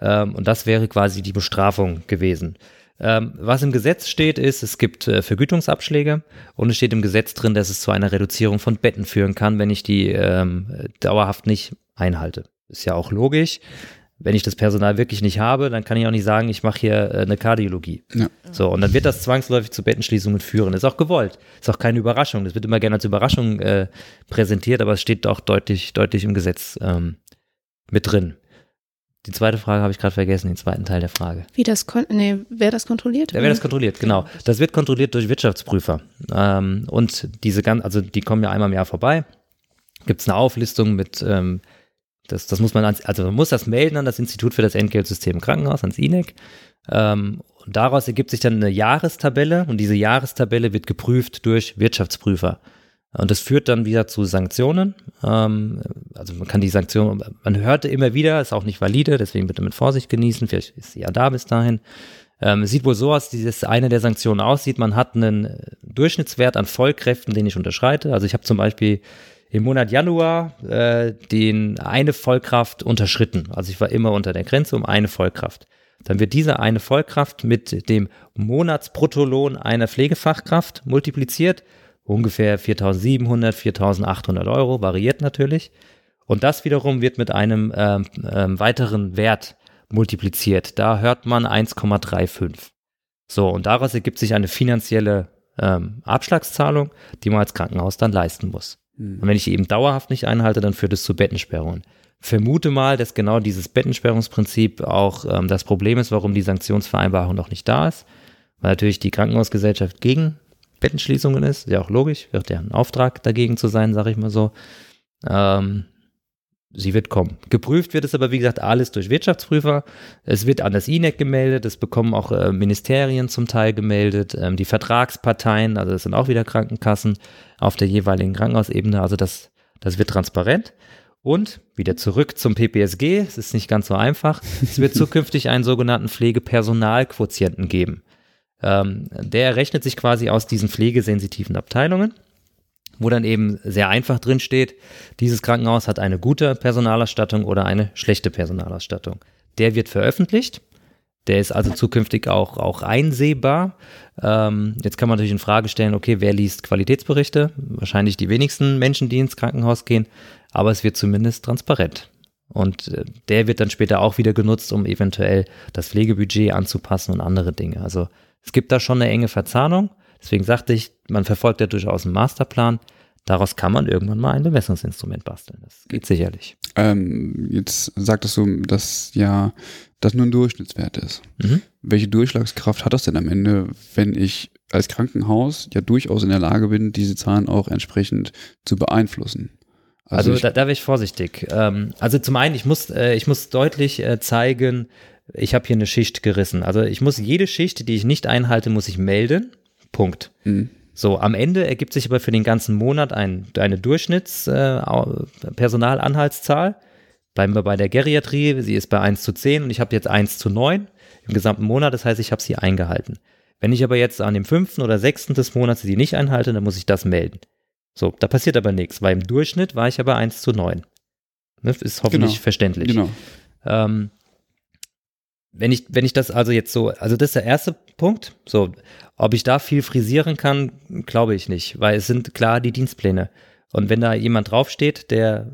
Ähm, und das wäre quasi die Bestrafung gewesen. Ähm, was im Gesetz steht, ist, es gibt äh, Vergütungsabschläge und es steht im Gesetz drin, dass es zu einer Reduzierung von Betten führen kann, wenn ich die ähm, dauerhaft nicht einhalte. Ist ja auch logisch. Wenn ich das Personal wirklich nicht habe, dann kann ich auch nicht sagen, ich mache hier äh, eine Kardiologie. Ja. So, und dann wird das zwangsläufig zu Bettenschließungen führen. Ist auch gewollt. Ist auch keine Überraschung. Das wird immer gerne als Überraschung äh, präsentiert, aber es steht auch deutlich, deutlich im Gesetz ähm, mit drin. Die zweite Frage habe ich gerade vergessen, den zweiten Teil der Frage. Wie das kon nee, wer das kontrolliert? Ja, wer das kontrolliert, genau. Das wird kontrolliert durch Wirtschaftsprüfer. Ähm, und diese ganz, also die kommen ja einmal im Jahr vorbei. Gibt es eine Auflistung mit, ähm, das, das muss man, ans, also man muss das melden an das Institut für das Entgeltsystem Krankenhaus, ans INEC. Ähm, und daraus ergibt sich dann eine Jahrestabelle und diese Jahrestabelle wird geprüft durch Wirtschaftsprüfer. Und das führt dann wieder zu Sanktionen. Ähm, also man kann die Sanktionen, man hörte immer wieder, ist auch nicht valide, deswegen bitte mit Vorsicht genießen. Vielleicht ist sie ja da bis dahin. Ähm, sieht wohl so aus, dass eine der Sanktionen aussieht, man hat einen Durchschnittswert an Vollkräften, den ich unterschreite. Also ich habe zum Beispiel im Monat Januar äh, den eine Vollkraft unterschritten. Also ich war immer unter der Grenze um eine Vollkraft. Dann wird diese eine Vollkraft mit dem Monatsbruttolohn einer Pflegefachkraft multipliziert. Ungefähr 4.700, 4.800 Euro, variiert natürlich. Und das wiederum wird mit einem ähm, ähm, weiteren Wert multipliziert. Da hört man 1,35. So, und daraus ergibt sich eine finanzielle ähm, Abschlagszahlung, die man als Krankenhaus dann leisten muss. Und wenn ich die eben dauerhaft nicht einhalte, dann führt es zu Bettensperrungen. Vermute mal, dass genau dieses Bettensperrungsprinzip auch ähm, das Problem ist, warum die Sanktionsvereinbarung noch nicht da ist. Weil natürlich die Krankenhausgesellschaft gegen Bettenschließungen ist, ja auch logisch, wird ja ein Auftrag dagegen zu sein, sage ich mal so. Ähm, sie wird kommen. Geprüft wird es aber, wie gesagt, alles durch Wirtschaftsprüfer. Es wird an das INEC gemeldet, es bekommen auch äh, Ministerien zum Teil gemeldet, ähm, die Vertragsparteien, also das sind auch wieder Krankenkassen auf der jeweiligen Krankenhausebene, also das, das wird transparent. Und wieder zurück zum PPSG, es ist nicht ganz so einfach, es wird zukünftig einen sogenannten Pflegepersonalquotienten geben. Ähm, der errechnet sich quasi aus diesen pflegesensitiven Abteilungen wo dann eben sehr einfach drin steht, dieses Krankenhaus hat eine gute Personalausstattung oder eine schlechte Personalausstattung. Der wird veröffentlicht. Der ist also zukünftig auch, auch einsehbar. Ähm, jetzt kann man natürlich in Frage stellen, okay, wer liest Qualitätsberichte? Wahrscheinlich die wenigsten Menschen, die ins Krankenhaus gehen, aber es wird zumindest transparent. Und äh, der wird dann später auch wieder genutzt, um eventuell das Pflegebudget anzupassen und andere Dinge. Also es gibt da schon eine enge Verzahnung. Deswegen sagte ich, man verfolgt ja durchaus einen Masterplan. Daraus kann man irgendwann mal ein Bemessungsinstrument basteln. Das geht sicherlich. Ähm, jetzt sagtest du, dass ja das nur ein Durchschnittswert ist. Mhm. Welche Durchschlagskraft hat das denn am Ende, wenn ich als Krankenhaus ja durchaus in der Lage bin, diese Zahlen auch entsprechend zu beeinflussen? Also, ich, da, da wäre ich vorsichtig. Ähm, also zum einen, ich muss, äh, ich muss deutlich äh, zeigen, ich habe hier eine Schicht gerissen. Also ich muss jede Schicht, die ich nicht einhalte, muss ich melden. Punkt. Mhm. So, am Ende ergibt sich aber für den ganzen Monat ein, eine Durchschnittspersonalanhaltszahl. Bleiben wir bei der Geriatrie, sie ist bei 1 zu 10 und ich habe jetzt 1 zu 9 im gesamten Monat, das heißt, ich habe sie eingehalten. Wenn ich aber jetzt an dem fünften oder sechsten des Monats sie nicht einhalte, dann muss ich das melden. So, da passiert aber nichts, weil im Durchschnitt war ich aber 1 zu 9. Ne, ist hoffentlich Genau. verständlich. Genau. Ähm, wenn ich, wenn ich das also jetzt so, also das ist der erste Punkt. So, ob ich da viel frisieren kann, glaube ich nicht, weil es sind klar die Dienstpläne. Und wenn da jemand draufsteht, der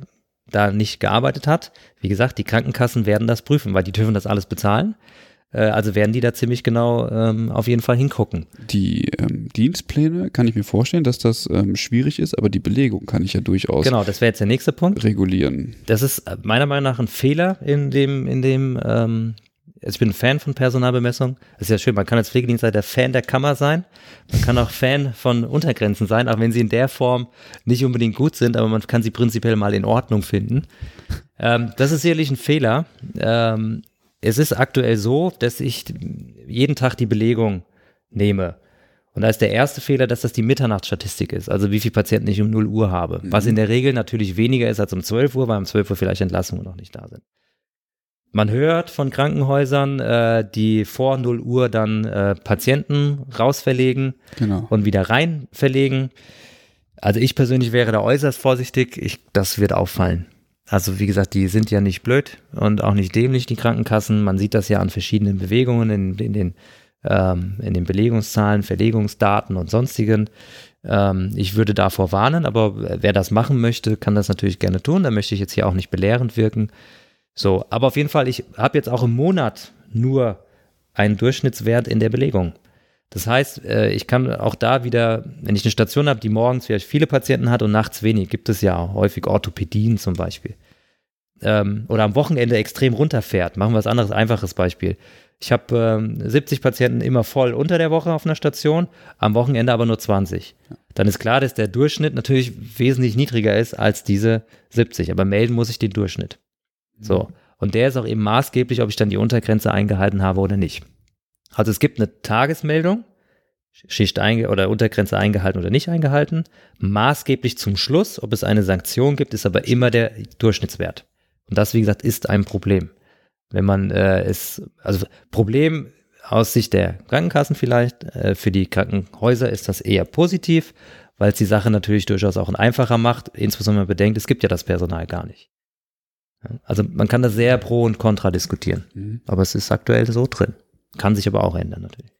da nicht gearbeitet hat, wie gesagt, die Krankenkassen werden das prüfen, weil die dürfen das alles bezahlen. Äh, also werden die da ziemlich genau ähm, auf jeden Fall hingucken. Die ähm, Dienstpläne kann ich mir vorstellen, dass das ähm, schwierig ist, aber die Belegung kann ich ja durchaus Genau, das wäre jetzt der nächste Punkt. regulieren. Das ist äh, meiner Meinung nach ein Fehler in dem, in dem, ähm, also ich bin ein Fan von Personalbemessung. Das ist ja schön, man kann als Pflegedienstleiter Fan der Kammer sein. Man kann auch Fan von Untergrenzen sein, auch wenn sie in der Form nicht unbedingt gut sind, aber man kann sie prinzipiell mal in Ordnung finden. Ähm, das ist sicherlich ein Fehler. Ähm, es ist aktuell so, dass ich jeden Tag die Belegung nehme. Und da ist der erste Fehler, dass das die Mitternachtsstatistik ist, also wie viele Patienten ich um 0 Uhr habe. Was in der Regel natürlich weniger ist als um 12 Uhr, weil um 12 Uhr vielleicht Entlassungen noch nicht da sind. Man hört von Krankenhäusern, äh, die vor 0 Uhr dann äh, Patienten rausverlegen Genau. und wieder rein verlegen. Also ich persönlich wäre da äußerst vorsichtig. Ich, das wird auffallen. Also wie gesagt, die sind ja nicht blöd und auch nicht dämlich, die Krankenkassen. Man sieht das ja an verschiedenen Bewegungen in, in den, ähm, in den Belegungszahlen, Verlegungsdaten und sonstigen. Ähm, ich würde davor warnen, aber wer das machen möchte, kann das natürlich gerne tun. Da möchte ich jetzt hier auch nicht belehrend wirken. So, aber auf jeden Fall, ich habe jetzt auch im Monat nur einen Durchschnittswert in der Belegung. Das heißt, äh, ich kann auch da wieder, wenn ich eine Station habe, die morgens vielleicht viele Patienten hat und nachts wenig, gibt es ja häufig Orthopädien zum Beispiel. Ähm, oder am Wochenende extrem runterfährt. Machen wir was anderes, einfaches Beispiel. Ich habe ähm, 70 Patienten immer voll unter der Woche auf einer Station, am Wochenende aber nur 20. Dann ist klar, dass der Durchschnitt natürlich wesentlich niedriger ist als diese 70. Aber melden muss ich den Durchschnitt. So. Und der ist auch eben maßgeblich, ob ich dann die Untergrenze eingehalten habe oder nicht. Also es gibt eine Tagesmeldung, Schicht einge oder Untergrenze eingehalten oder nicht eingehalten. Maßgeblich zum Schluss, ob es eine Sanktion gibt, ist aber immer der Durchschnittswert. Und das, wie gesagt, ist ein Problem. Wenn man äh, es, also Problem aus Sicht der Krankenkassen vielleicht, äh, für die Krankenhäuser ist das eher positiv, weil es die Sache natürlich durchaus auch einfacher macht, insbesondere bedenkt, es gibt ja das Personal gar nicht. Also man kann da sehr pro und contra diskutieren, Mhm. aber es ist aktuell so drin. Kann sich aber auch ändern natürlich.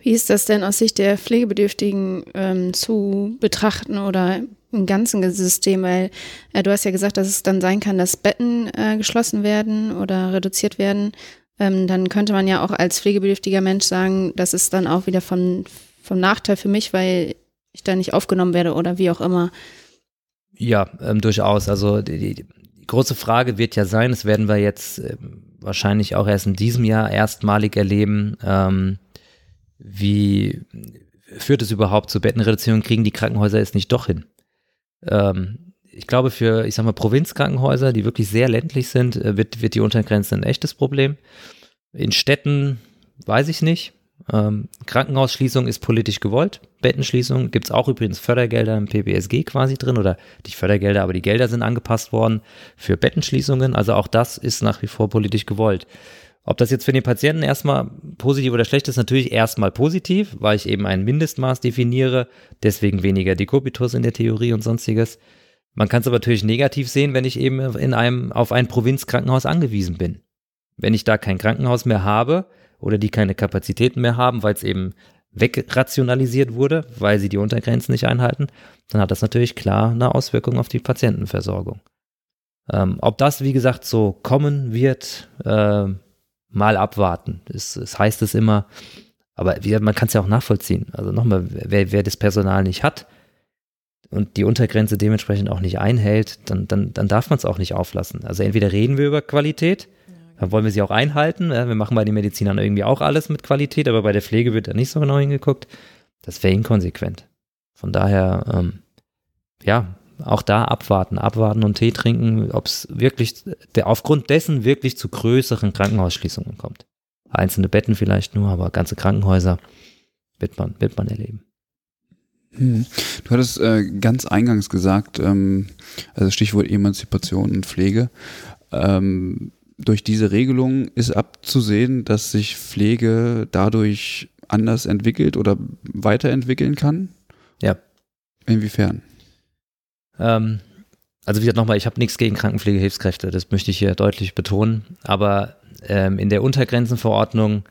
Wie ist das denn aus Sicht der Pflegebedürftigen ähm, zu betrachten oder im ganzen System? Weil äh, du hast ja gesagt, dass es dann sein kann, dass Betten äh, geschlossen werden oder reduziert werden. Ähm, dann könnte man ja auch als pflegebedürftiger Mensch sagen, das ist dann auch wieder von, vom Nachteil für mich, weil ich da nicht aufgenommen werde oder wie auch immer. Ja, ähm, durchaus. Also die, die, große Frage wird ja sein, das werden wir jetzt ähm, wahrscheinlich auch erst in diesem Jahr erstmalig erleben, ähm, wie führt es überhaupt zu Bettenreduzierung, kriegen die Krankenhäuser es nicht doch hin? Ähm, ich glaube, für, ich sag mal, Provinzkrankenhäuser, die wirklich sehr ländlich sind, äh, wird, wird die Untergrenze ein echtes Problem. In Städten weiß ich nicht. Ähm, Krankenhausschließung ist politisch gewollt. Bettenschließung gibt es auch übrigens Fördergelder im PBSG quasi drin oder nicht Fördergelder, aber die Gelder sind angepasst worden für Bettenschließungen. Also auch das ist nach wie vor politisch gewollt. Ob das jetzt für den Patienten erstmal positiv oder schlecht ist, natürlich erstmal positiv, weil ich eben ein Mindestmaß definiere, deswegen weniger Dekubitus in der Theorie und sonstiges. Man kann es aber natürlich negativ sehen, wenn ich eben in einem, auf ein Provinzkrankenhaus angewiesen bin. Wenn ich da kein Krankenhaus mehr habe oder die keine Kapazitäten mehr haben, weil es eben wegrationalisiert wurde, weil sie die Untergrenzen nicht einhalten, dann hat das natürlich klar eine Auswirkung auf die Patientenversorgung. Ähm, ob das, wie gesagt, so kommen wird, äh, mal abwarten. Es, es heißt es immer, aber wie, man kann es ja auch nachvollziehen. Also nochmal, wer, wer das Personal nicht hat und die Untergrenze dementsprechend auch nicht einhält, dann, dann, dann darf man es auch nicht auflassen. Also entweder reden wir über Qualität, dann wollen wir sie auch einhalten. Wir machen bei den Medizinern irgendwie auch alles mit Qualität, aber bei der Pflege wird da nicht so genau hingeguckt. Das wäre inkonsequent. Von daher, ähm, ja, auch da abwarten, abwarten und Tee trinken, ob es wirklich, der, aufgrund dessen wirklich zu größeren Krankenhausschließungen kommt. Einzelne Betten vielleicht nur, aber ganze Krankenhäuser wird man, wird man erleben. Hm. Du hattest äh, ganz eingangs gesagt, ähm, also Stichwort Emanzipation und Pflege. Ähm, durch diese Regelung ist abzusehen, dass sich Pflege dadurch anders entwickelt oder weiterentwickeln kann? Ja. Inwiefern? Ähm, also wie gesagt nochmal, ich habe nichts gegen Krankenpflegehilfskräfte, das möchte ich hier deutlich betonen, aber ähm, in der Untergrenzenverordnung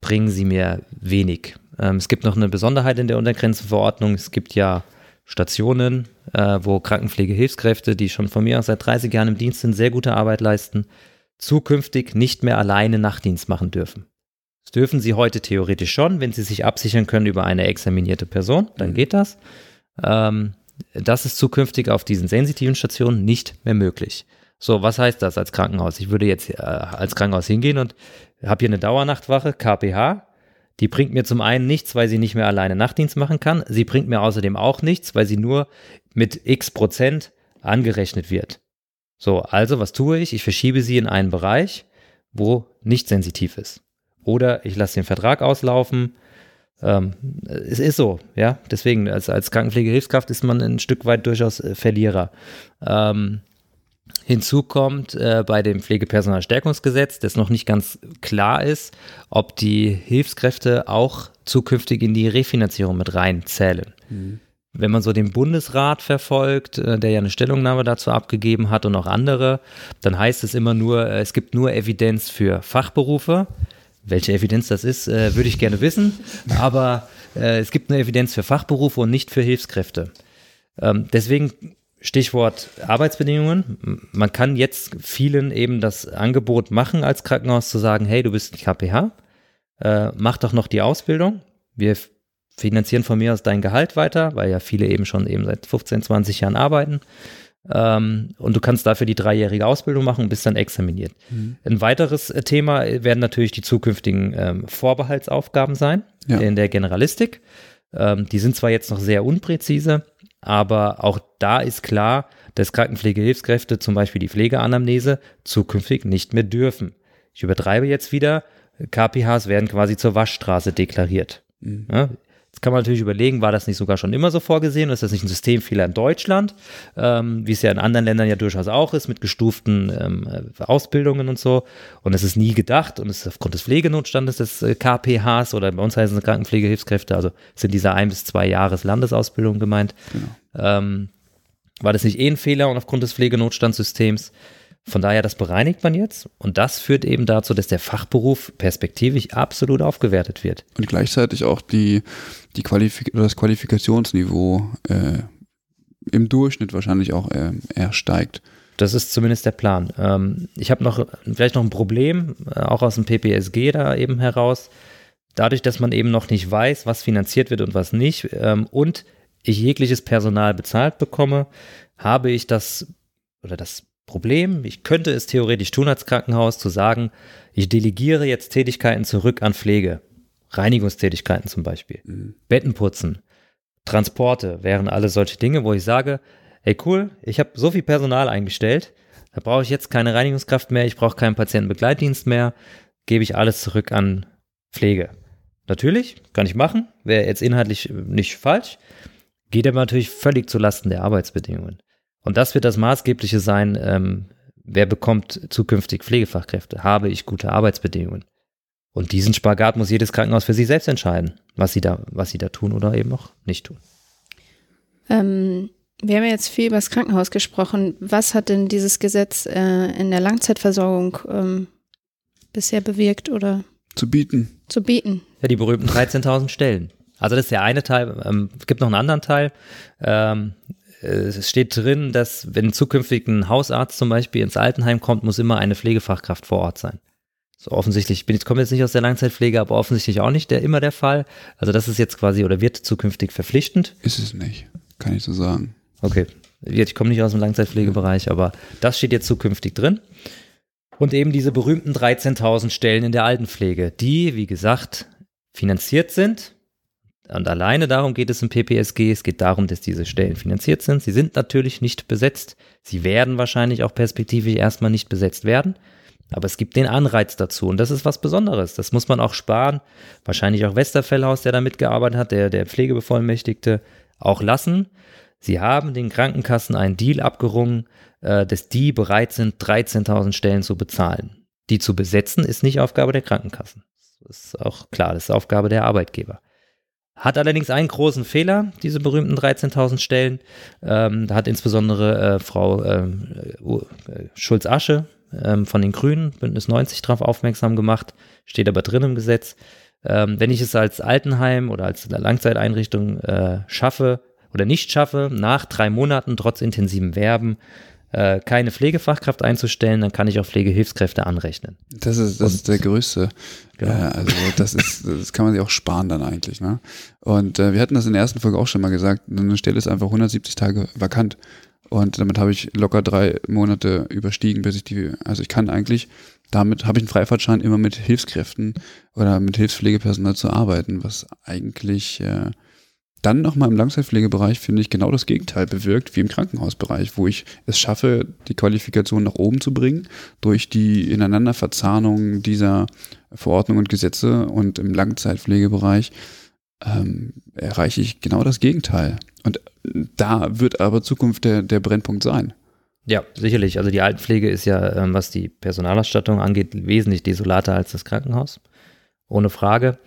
bringen sie mir wenig. Ähm, es gibt noch eine Besonderheit in der Untergrenzenverordnung, es gibt ja Stationen, äh, wo Krankenpflegehilfskräfte, die schon von mir aus seit 30 Jahren im Dienst sind, sehr gute Arbeit leisten, zukünftig nicht mehr alleine Nachtdienst machen dürfen. Das dürfen sie heute theoretisch schon, wenn sie sich absichern können über eine examinierte Person, dann geht das. Ähm, das ist zukünftig auf diesen sensitiven Stationen nicht mehr möglich. So, was heißt das als Krankenhaus? Ich würde jetzt äh, als Krankenhaus hingehen und habe hier eine Dauernachtwache, KPH. Die bringt mir zum einen nichts, weil sie nicht mehr alleine Nachtdienst machen kann. Sie bringt mir außerdem auch nichts, weil sie nur mit x Prozent angerechnet wird. So, also was tue ich? Ich verschiebe sie in einen Bereich, wo nicht sensitiv ist. Oder ich lasse den Vertrag auslaufen. Ähm, es ist so, ja. Deswegen, als, als Krankenpflegehilfskraft ist man ein Stück weit durchaus äh, Verlierer. Ähm, Hinzu kommt äh, bei dem Pflegepersonalstärkungsgesetz, das noch nicht ganz klar ist, ob die Hilfskräfte auch zukünftig in die Refinanzierung mit reinzählen. Mhm. Wenn man so den Bundesrat verfolgt, äh, der ja eine Stellungnahme dazu abgegeben hat und auch andere, dann heißt es immer nur, äh, es gibt nur Evidenz für Fachberufe. Welche Evidenz das ist, äh, würde ich gerne wissen. Aber es gibt nur Evidenz für Fachberufe und nicht für Hilfskräfte. Ähm, deswegen Stichwort Arbeitsbedingungen. Man kann jetzt vielen eben das Angebot machen, als Krankenhaus zu sagen, hey, du bist KPH, äh, mach doch noch die Ausbildung. Wir finanzieren von mir aus dein Gehalt weiter, weil ja viele eben schon eben seit 15, 20 Jahren arbeiten. Ähm, und du kannst dafür die dreijährige Ausbildung machen und bist dann examiniert. Mhm. Ein weiteres äh, Thema werden natürlich die zukünftigen ähm, Vorbehaltsaufgaben sein ja. in der Generalistik. Ähm, die sind zwar jetzt noch sehr unpräzise, aber auch da ist klar, dass Krankenpflegehilfskräfte zum Beispiel die Pflegeanamnese zukünftig nicht mehr dürfen. Ich übertreibe jetzt wieder, KPHs werden quasi zur Waschstraße deklariert. Mhm. Ja, Jetzt kann man natürlich überlegen, war das nicht sogar schon immer so vorgesehen? Ist das nicht ein Systemfehler in Deutschland, ähm, wie es ja in anderen Ländern ja durchaus auch ist, mit gestuften ähm, äh, Ausbildungen und so? Und es ist nie gedacht und es ist aufgrund des Pflegenotstandes des äh, KPHs oder bei uns heißen es Krankenpflegehilfskräfte, also sind diese ein bis zwei Jahres Landesausbildung gemeint. Genau. Ähm, war das nicht eh ein Fehler und aufgrund des Pflegenotstandssystems? Von daher, das bereinigt man jetzt und das führt eben dazu, dass der Fachberuf perspektivisch absolut aufgewertet wird. Und gleichzeitig auch die, die Qualifik das Qualifikationsniveau äh, im Durchschnitt wahrscheinlich auch äh, eher steigt. Das ist zumindest der Plan. Ähm, ich habe noch vielleicht noch ein Problem, äh, auch aus dem PPSG da eben heraus. Dadurch, dass man eben noch nicht weiß, was finanziert wird und was nicht, ähm, und ich jegliches Personal bezahlt bekomme, habe ich das oder das Problem. Ich könnte es theoretisch tun als Krankenhaus, zu sagen, ich delegiere jetzt Tätigkeiten zurück an Pflege. Reinigungstätigkeiten zum Beispiel. Mhm. Bettenputzen, Transporte wären alle solche Dinge, wo ich sage, hey cool, ich habe so viel Personal eingestellt, da brauche ich jetzt keine Reinigungskraft mehr, ich brauche keinen Patientenbegleitdienst mehr, gebe ich alles zurück an Pflege. Natürlich, kann ich machen, wäre jetzt inhaltlich nicht falsch, geht aber natürlich völlig zulasten der Arbeitsbedingungen. Und das wird das Maßgebliche sein, ähm, wer bekommt zukünftig Pflegefachkräfte? Habe ich gute Arbeitsbedingungen? Und diesen Spagat muss jedes Krankenhaus für sich selbst entscheiden, was sie da, was sie da tun oder eben auch nicht tun. Ähm, wir haben jetzt viel über das Krankenhaus gesprochen. Was hat denn dieses Gesetz äh, in der Langzeitversorgung ähm, bisher bewirkt oder zu bieten? Zu bieten. Ja, die berühmten 13.000 Stellen. Also das ist der eine Teil. Ähm, es gibt noch einen anderen Teil. Ähm, es steht drin, dass wenn zukünftig ein Hausarzt zum Beispiel ins Altenheim kommt, muss immer eine Pflegefachkraft vor Ort sein. So offensichtlich, ich bin jetzt komme jetzt nicht aus der Langzeitpflege, aber offensichtlich auch nicht der immer der Fall. Also das ist jetzt quasi oder wird zukünftig verpflichtend. Ist es nicht, kann ich so sagen. Okay, ich komme nicht aus dem Langzeitpflegebereich, aber das steht jetzt zukünftig drin. Und eben diese berühmten 13.000 Stellen in der Altenpflege, die, wie gesagt, finanziert sind und alleine darum geht es im PPSG. Es geht darum, dass diese Stellen finanziert sind. Sie sind natürlich nicht besetzt. Sie werden wahrscheinlich auch perspektivisch erstmal nicht besetzt werden. Aber es gibt den Anreiz dazu und das ist was Besonderes. Das muss man auch sparen. Wahrscheinlich auch Westerfellhaus, der da mitgearbeitet hat, der, der Pflegebevollmächtigte, auch lassen. Sie haben den Krankenkassen einen Deal abgerungen, äh, dass die bereit sind, 13.000 Stellen zu bezahlen. Die zu besetzen ist nicht Aufgabe der Krankenkassen. Das ist auch klar, das ist Aufgabe der Arbeitgeber. Hat allerdings einen großen Fehler, diese berühmten 13.000 Stellen. Ähm, da hat insbesondere äh, Frau ähm, äh, Schulz-Asche ähm, von den Grünen, Bündnis 90, darauf aufmerksam gemacht, steht aber drin im Gesetz. Ähm, wenn ich es als Altenheim oder als Langzeiteinrichtung äh, schaffe oder nicht schaffe, nach drei Monaten trotz intensivem Werben äh, keine Pflegefachkraft einzustellen, dann kann ich auch Pflegehilfskräfte anrechnen. Das ist, das ist der größte. Genau. Äh, also das ist, das kann man sich auch sparen dann eigentlich. Ne? Und äh, wir hatten das in der ersten Folge auch schon mal gesagt, eine Stelle ist einfach 170 Tage vakant. Und damit habe ich locker drei Monate überstiegen, bis ich die, also ich kann eigentlich, damit habe ich einen Freifahrtschein immer mit Hilfskräften oder mit Hilfspflegepersonal zu arbeiten, was eigentlich äh, dann nochmal im Langzeitpflegebereich, finde ich, genau das Gegenteil bewirkt wie im Krankenhausbereich, wo ich es schaffe, die Qualifikation nach oben zu bringen durch die Ineinanderverzahnung dieser Verordnungen und Gesetze und im Langzeitpflegebereich ähm, erreiche ich genau das Gegenteil. Und da wird aber Zukunft der, der Brennpunkt sein. Ja, sicherlich. Also die Altenpflege ist ja, ähm, was die Personalausstattung angeht, wesentlich desolater als das Krankenhaus. Ohne Frage.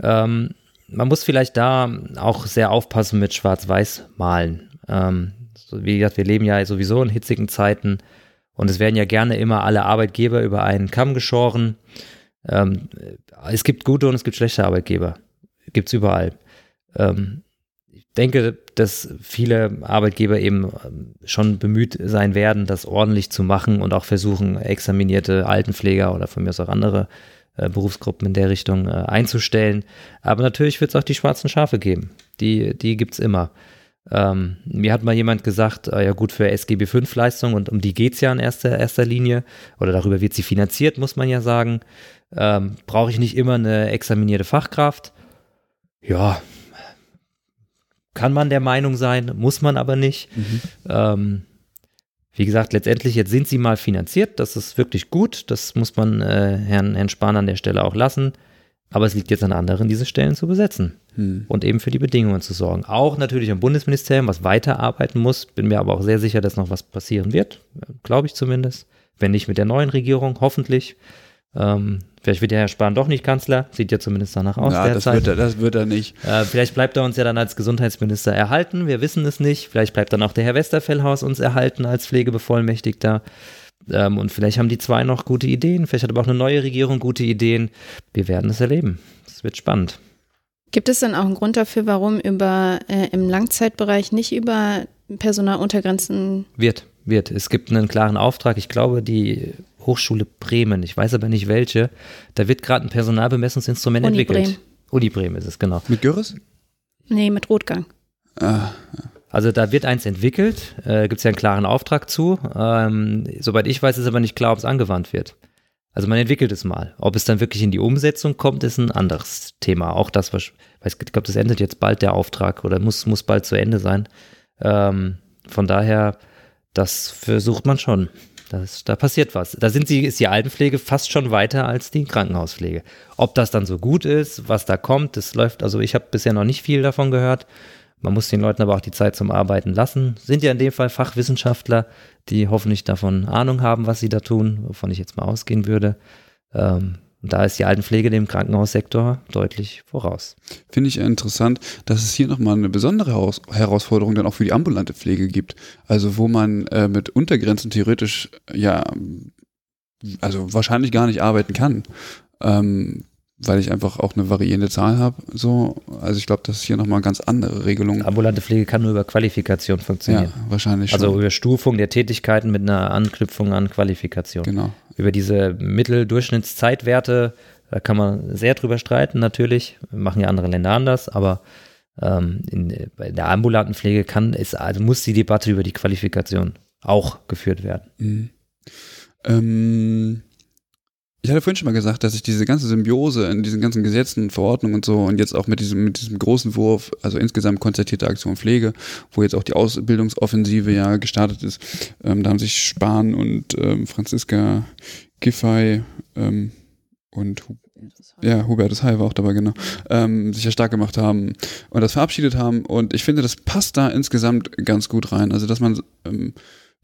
Ähm, man muss vielleicht da auch sehr aufpassen mit Schwarz-Weiß malen. Ähm, wie gesagt, wir leben ja sowieso in hitzigen Zeiten und es werden ja gerne immer alle Arbeitgeber über einen Kamm geschoren. Ähm, es gibt gute und es gibt schlechte Arbeitgeber. Gibt es überall. Ähm, ich denke, dass viele Arbeitgeber eben ähm, schon bemüht sein werden, das ordentlich zu machen und auch versuchen, examinierte Altenpfleger oder von mir aus auch andere äh, Berufsgruppen in der Richtung äh, einzustellen. Aber natürlich wird es auch die schwarzen Schafe geben. Die, die gibt es immer. Ähm, mir hat mal jemand gesagt, äh, ja gut, für SGB V-Leistung und um die geht es ja in erster, erster Linie oder darüber wird sie finanziert, muss man ja sagen. Ähm, Brauche ich nicht immer eine examinierte Fachkraft? Ja, kann man der Meinung sein, muss man aber nicht. Mhm. Ähm, wie gesagt, letztendlich jetzt sind sie mal finanziert, das ist wirklich gut, das muss man äh, Herrn, Herrn Spahn an der Stelle auch lassen. Aber es liegt jetzt an anderen, diese Stellen zu besetzen hm. und eben für die Bedingungen zu sorgen. Auch natürlich am Bundesministerium, was weiterarbeiten muss. Bin mir aber auch sehr sicher, dass noch was passieren wird, glaube ich zumindest. Wenn nicht mit der neuen Regierung, hoffentlich. Ähm, vielleicht wird der Herr Spahn doch nicht Kanzler, sieht ja zumindest danach aus. Ja, das wird, er, das wird er nicht. Äh, vielleicht bleibt er uns ja dann als Gesundheitsminister erhalten, wir wissen es nicht. Vielleicht bleibt dann auch der Herr Westerfellhaus uns erhalten als Pflegebevollmächtigter. Ähm, und vielleicht haben die zwei noch gute Ideen, vielleicht hat aber auch eine neue Regierung gute Ideen. Wir werden es erleben. Es wird spannend. Gibt es dann auch einen Grund dafür, warum über äh, im Langzeitbereich nicht über Personaluntergrenzen wird? Wird. Es gibt einen klaren Auftrag. Ich glaube, die Hochschule Bremen, ich weiß aber nicht welche, da wird gerade ein Personalbemessungsinstrument Uni entwickelt. Bremen. Uni Bremen ist es, genau. Mit Görres? Nee, mit Rotgang. Ah, also da wird eins entwickelt, äh, gibt es ja einen klaren Auftrag zu. Ähm, soweit ich weiß, ist aber nicht klar, ob es angewandt wird. Also man entwickelt es mal. Ob es dann wirklich in die Umsetzung kommt, ist ein anderes Thema. Auch das, was, ich glaube, das endet jetzt bald der Auftrag oder muss, muss bald zu Ende sein. Ähm, von daher, das versucht man schon. Das, da passiert was. Da sind sie, ist die Altenpflege fast schon weiter als die Krankenhauspflege. Ob das dann so gut ist, was da kommt, das läuft, also ich habe bisher noch nicht viel davon gehört. Man muss den Leuten aber auch die Zeit zum Arbeiten lassen. Sind ja in dem Fall Fachwissenschaftler, die hoffentlich davon Ahnung haben, was sie da tun, wovon ich jetzt mal ausgehen würde. Ähm, da ist die Altenpflege dem Krankenhaussektor deutlich voraus. Finde ich interessant, dass es hier nochmal eine besondere Haus Herausforderung dann auch für die ambulante Pflege gibt. Also wo man äh, mit Untergrenzen theoretisch ja, also wahrscheinlich gar nicht arbeiten kann. Ähm, weil ich einfach auch eine variierende Zahl habe. So, also ich glaube, das ist hier nochmal ganz andere Regelung. Ambulante Pflege kann nur über Qualifikation funktionieren. Ja, wahrscheinlich. Also schon. Also über Stufung der Tätigkeiten mit einer Anknüpfung an Qualifikation. Genau. Über diese Mitteldurchschnittszeitwerte, da kann man sehr drüber streiten, natürlich. Machen ja andere Länder anders, aber ähm, in, bei der ambulanten Pflege kann es, also muss die Debatte über die Qualifikation auch geführt werden. Mhm. Ähm ich hatte vorhin schon mal gesagt, dass ich diese ganze Symbiose in diesen ganzen Gesetzen, Verordnungen und so und jetzt auch mit diesem, mit diesem großen Wurf, also insgesamt konzertierte Aktion Pflege, wo jetzt auch die Ausbildungsoffensive ja gestartet ist, ähm, da haben sich Spahn und ähm, Franziska Giffey ähm, und ja, Hubertus Heil war auch dabei, genau, ähm, sich ja stark gemacht haben und das verabschiedet haben. Und ich finde, das passt da insgesamt ganz gut rein. Also, dass man ähm,